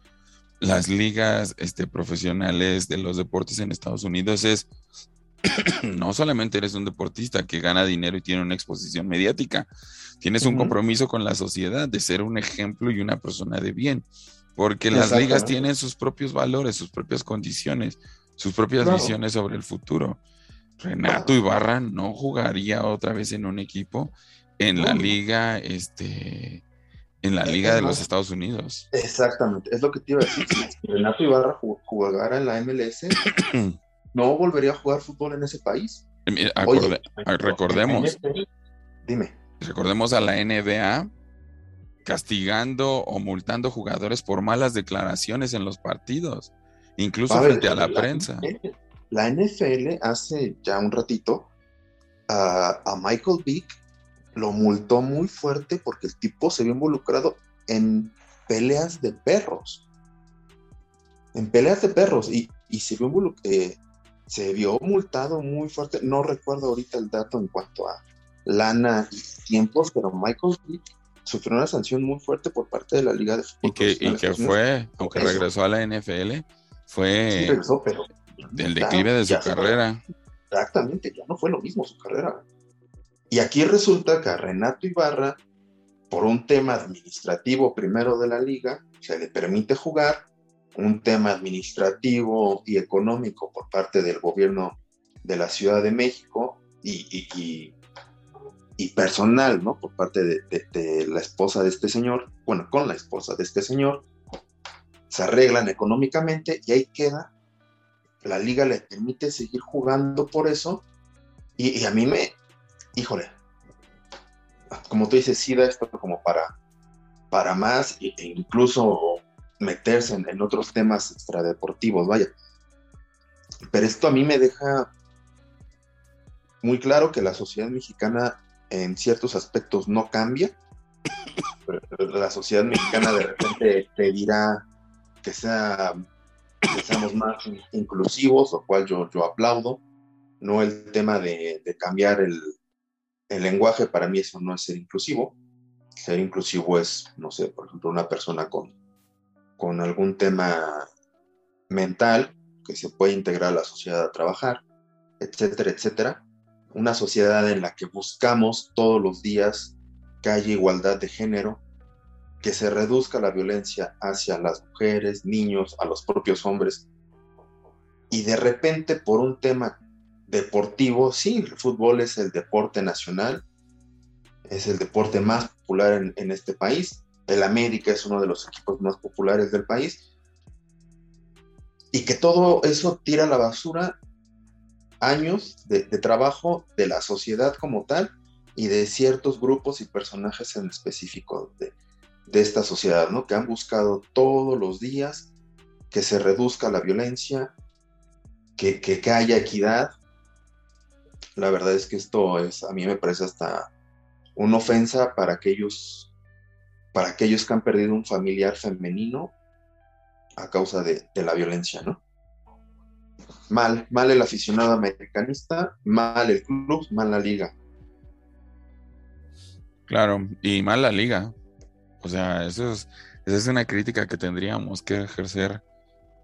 las ligas este, profesionales de los deportes en Estados Unidos es no solamente eres un deportista que gana dinero y tiene una exposición mediática, tienes un compromiso con la sociedad de ser un ejemplo y una persona de bien. Porque las ligas tienen sus propios valores, sus propias condiciones, sus propias visiones sobre el futuro. Renato Ibarra no jugaría otra vez en un equipo en la liga, este, en la liga de los Estados Unidos. Exactamente, es lo que te iba a decir. Si Renato Ibarra jugara en la MLS, no volvería a jugar fútbol en ese país. recordemos. dime. Recordemos a la NBA castigando o multando jugadores por malas declaraciones en los partidos, incluso frente a la, prensa. la NFL hace ya un ratito a, Michael Vick lo multó muy fuerte porque el tipo se vio involucrado en peleas de perros. En peleas de perros y, se, vio eh, se vio multado muy fuerte. No recuerdo ahorita el dato en cuanto a lana y tiempos, pero Michael Vick sufrió una sanción muy fuerte por parte de la Liga de Fútbol. Y que, fue, aunque regresó a la NFL, fue el declive de su carrera. Exactamente, ya no fue lo mismo su carrera. Y aquí resulta que a Renato Ibarra, por un tema administrativo primero de la liga, se le permite jugar, un tema administrativo y económico por parte del gobierno de la Ciudad de México y, y y personal, ¿no? Por parte de, la esposa de este señor, bueno, con la esposa de este señor, se arreglan económicamente y ahí queda. La liga le permite seguir jugando por eso y, a mí me, híjole, como tú dices, sí da esto como para, para más e, incluso meterse en, en otros temas extradeportivos, vaya. Pero esto a mí me deja muy claro que la sociedad mexicana en ciertos aspectos no cambia. La sociedad mexicana de repente pedirá que, sea, que seamos más inclusivos, lo cual yo, yo aplaudo. No el tema de, cambiar el, lenguaje, para mí eso no es ser inclusivo. Ser inclusivo es, no sé, por ejemplo, una persona con, con algún tema mental que se puede integrar a la sociedad a trabajar, etcétera, etcétera una sociedad en la que buscamos todos los días que haya igualdad de género, que se reduzca la violencia hacia las mujeres, niños, a los propios hombres. Y de repente, por un tema deportivo, sí, el fútbol es el deporte nacional, es el deporte más popular en, este país. El América es uno de los equipos más populares del país. Y que todo eso tira a la basura años de, trabajo de la sociedad como tal y de ciertos grupos y personajes en específico de, esta sociedad, ¿no? Que han buscado todos los días que se reduzca la violencia, que, haya equidad la verdad es que esto es, a mí me parece hasta una ofensa para aquellos, para aquellos que han perdido un familiar femenino a causa de, la violencia, ¿no? Mal, mal el aficionado americanista, mal el club, mal la liga. Claro, y mal la liga. O sea, eso es, esa es una crítica que tendríamos que ejercer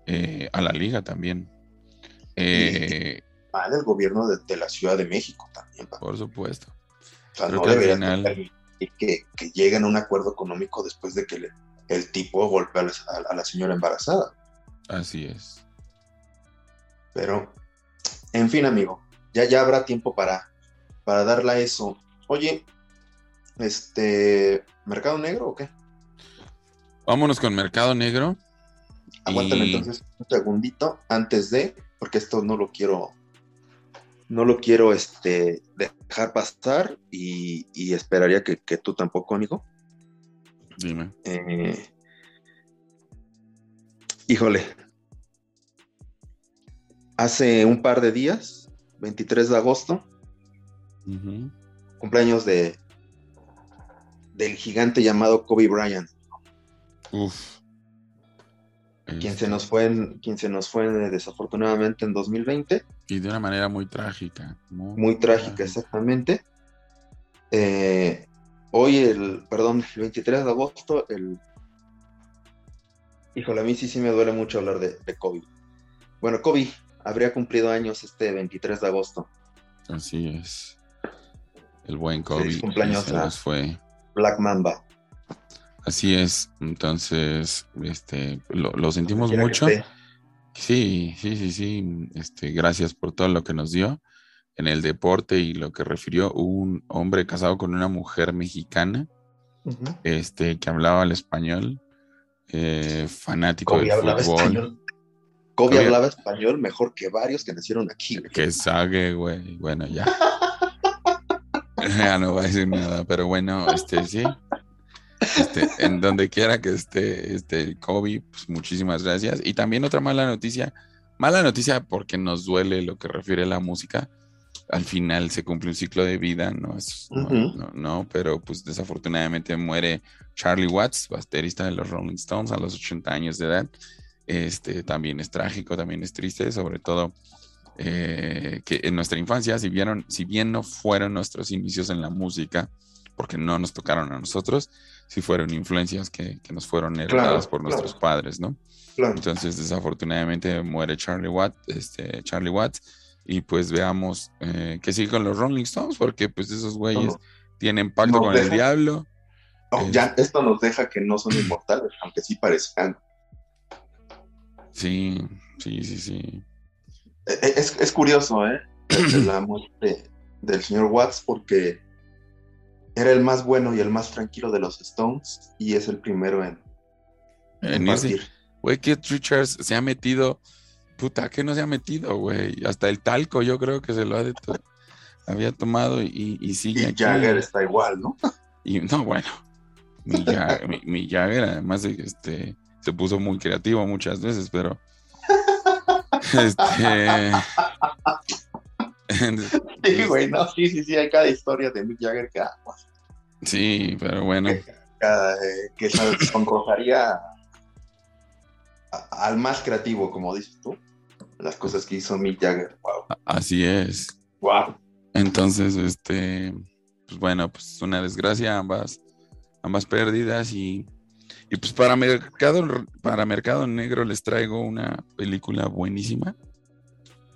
eh, a la liga también. Eh, mal el gobierno de, la Ciudad de México también. Por supuesto. O sea, no deberían que, que, lleguen a un acuerdo económico después de que el tipo golpea a, la señora embarazada. Así es. Pero, en fin, amigo, ya, ya habrá tiempo para, para darle a eso. Oye, este, ¿mercado negro o qué? Vámonos con mercado negro. Aguántame entonces un segundito antes de, porque esto no lo quiero no lo quiero este, dejar pasar y, esperaría que, tú tampoco, amigo. Dime. Eh, híjole. Hace un par de días, 23 de agosto, cumpleaños de del gigante llamado Kobe Bryant. Uf. Quien se nos fue, en, quien se nos fue desafortunadamente en 2020. Y de una manera muy trágica. Muy, trágica, exactamente. Eh, hoy, el, perdón, el 23 de agosto, el... Híjole, a mí sí, sí me duele mucho hablar de, de Kobe. Bueno, Kobe habría cumplido años este 23 de agosto. Así es. El buen Kobe. cumpleaños se nos fue. Black Mamba. Así es, entonces, este, lo, sentimos mucho. Sí, sí, sí, sí. Este, gracias por todo lo que nos dio en el deporte y lo que refirió un hombre casado con una mujer mexicana, este, que hablaba el español, eh, fanático del fútbol. Kobe, hablaba español mejor que varios que nacieron aquí. Que sabe, güey. Bueno, ya. ya no va a decir nada, pero bueno, este sí. Este, en donde quiera que esté este Kobe, pues muchísimas gracias. Y también otra mala noticia, mala noticia porque nos duele lo que refiere a la música. Al final se cumple un ciclo de vida, no es, no, no, pero pues desafortunadamente muere Charlie Watts, baterista de los Rolling Stones a los 80 años de edad. Este también es trágico, también es triste, sobre todo eh, que en nuestra infancia, si, vieron, si bien no fueron nuestros inicios en la música, porque no nos tocaron a nosotros, si fueron influencias que, nos fueron heredadas por nuestros padres, ¿no? Entonces, desafortunadamente muere Charlie Watt, este, Charlie Watts, y pues veamos eh, qué sigue con los Rolling Stones, porque pues esos güeyes tienen pacto con el diablo. ya esto nos deja que no son inmortales, aunque sí parezcan. Sí, sí, sí, sí. E, e, es, curioso, ¿eh? La muerte del señor Watts, porque era el más bueno y el más tranquilo de los Stones y es el primero en, en, partir. Güey, Keith Richards se ha metido, puta, ¿qué no se ha metido, güey? Hasta el talco yo creo que se lo ha de había tomado y, y sigue y Jagger está igual, ¿no? Y no, bueno, mi Jagger, además de que este, se puso muy creativo muchas veces, pero este sí, güey, no, sí, sí, sí, hay cada historia de Mick Jagger que Sí, pero bueno. Que, se sonrojaría al más creativo, como dices tú. Las cosas que hizo Mick Jagger. Wow. Así es. Wow. Entonces, este, pues bueno, pues una desgracia, ambas, ambas pérdidas y, y pues para mercado, para mercado negro les traigo una película buenísima,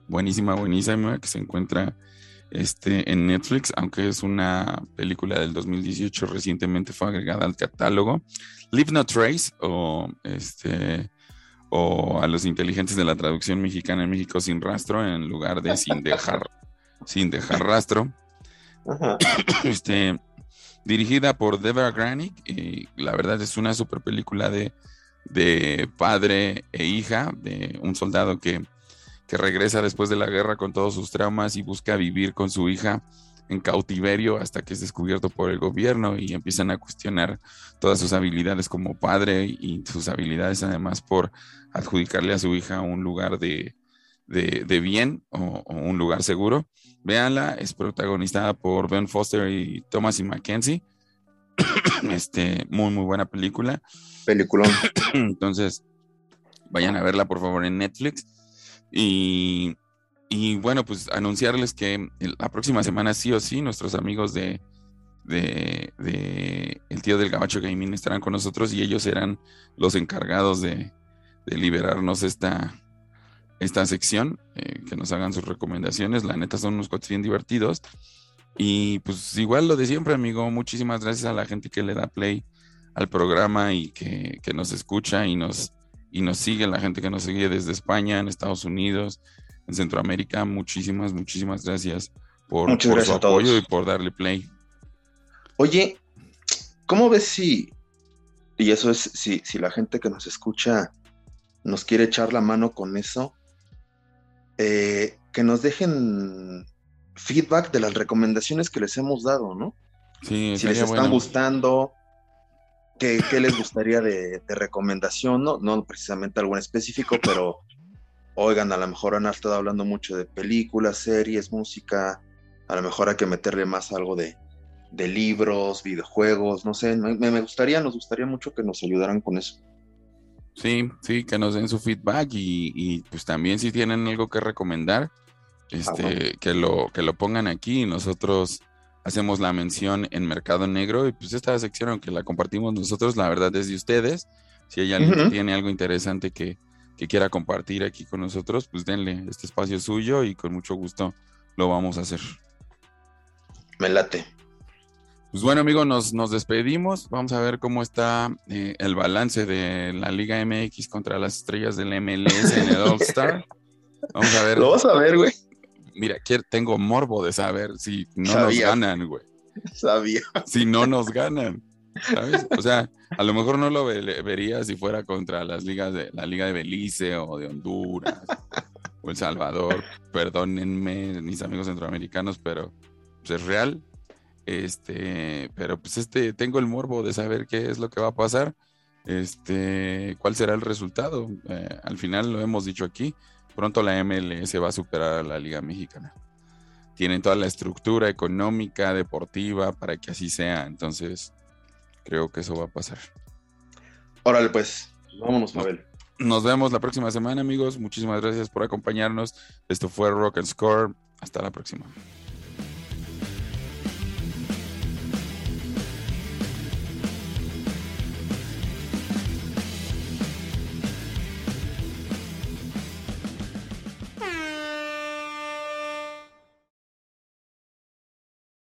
buenísima, buenísima que se encuentra este, en Netflix, aunque es una película del 2018, recientemente fue agregada al catálogo. Leave No Trace, o, este, o a los inteligentes de la traducción mexicana en México sin rastro, en lugar de sin dejar, sin dejar rastro. Este, dirigida por Deborah Granick, y la verdad es una super película de, de padre e hija, de un soldado que que regresa después de la guerra con todos sus traumas y busca vivir con su hija en cautiverio hasta que es descubierto por el gobierno y empiezan a cuestionar todas sus habilidades como padre y sus habilidades además por adjudicarle a su hija un lugar de, de, bien o, un lugar seguro. Véanla, es protagonizada por Ben Foster y Thomas y Mackenzie. este, muy, muy buena película. Peliculón. Entonces, vayan a verla por favor en Netflix. Y, y bueno, pues anunciarles que la próxima semana sí o sí nuestros amigos de, de, de, El Tío del Gabacho Gaming estarán con nosotros y ellos serán los encargados de, de liberarnos esta, esta sección, eh, que nos hagan sus recomendaciones. La neta son unos cuates bien divertidos. Y pues igual lo de siempre, amigo, muchísimas gracias a la gente que le da play al programa y que, que nos escucha y nos, y nos sigue, la gente que nos sigue desde España, en Estados Unidos, en Centroamérica. Muchísimas, muchísimas gracias por, su apoyo y por darle play. Oye, ¿cómo ves si, y eso es, si, si la gente que nos escucha nos quiere echar la mano con eso, eh, que nos dejen feedback de las recomendaciones que les hemos dado, ¿no? Sí, si les están gustando, ¿qué, les gustaría de, recomendación? ¿no? no precisamente algo en específico, pero oigan, a lo mejor han estado hablando mucho de películas, series, música, a lo mejor hay que meterle más algo de, de libros, videojuegos, no sé, me, me, gustaría, nos gustaría mucho que nos ayudaran con eso. Sí, sí, que nos den su feedback y, pues también si tienen algo que recomendar, este, que lo, que lo pongan aquí y nosotros hacemos la mención en Mercado Negro y pues esta sección, aunque la compartimos nosotros, la verdad es de ustedes. Si hay alguien que tiene algo interesante que, que quiera compartir aquí con nosotros, pues denle este espacio suyo y con mucho gusto lo vamos a hacer. Me late. Pues bueno, amigo, nos, nos despedimos. Vamos a ver cómo está eh, el balance de la Liga MX contra las estrellas del MLS en el All-Star. Vamos a ver. Lo vas a ver, güey. Mira, tengo morbo de saber si no nos ganan, güey. Sabía. Si no nos ganan. ¿Sabes? O sea, a lo mejor no lo vería si fuera contra las ligas de la Liga de Belice o de Honduras o El Salvador. Perdónenme, mis amigos centroamericanos, pero pues, es real este, pero pues este, tengo el morbo de saber qué es lo que va a pasar. Este, cuál será el resultado. Eh, al final lo hemos dicho aquí. Pronto la MLS va a superar a la Liga Mexicana. Tienen toda la estructura económica, deportiva, para que así sea. Entonces, creo que eso va a pasar. Órale, pues, vámonos, Mabel. Nos vemos la próxima semana, amigos. Muchísimas gracias por acompañarnos. Esto fue Rock and Score. Hasta la próxima.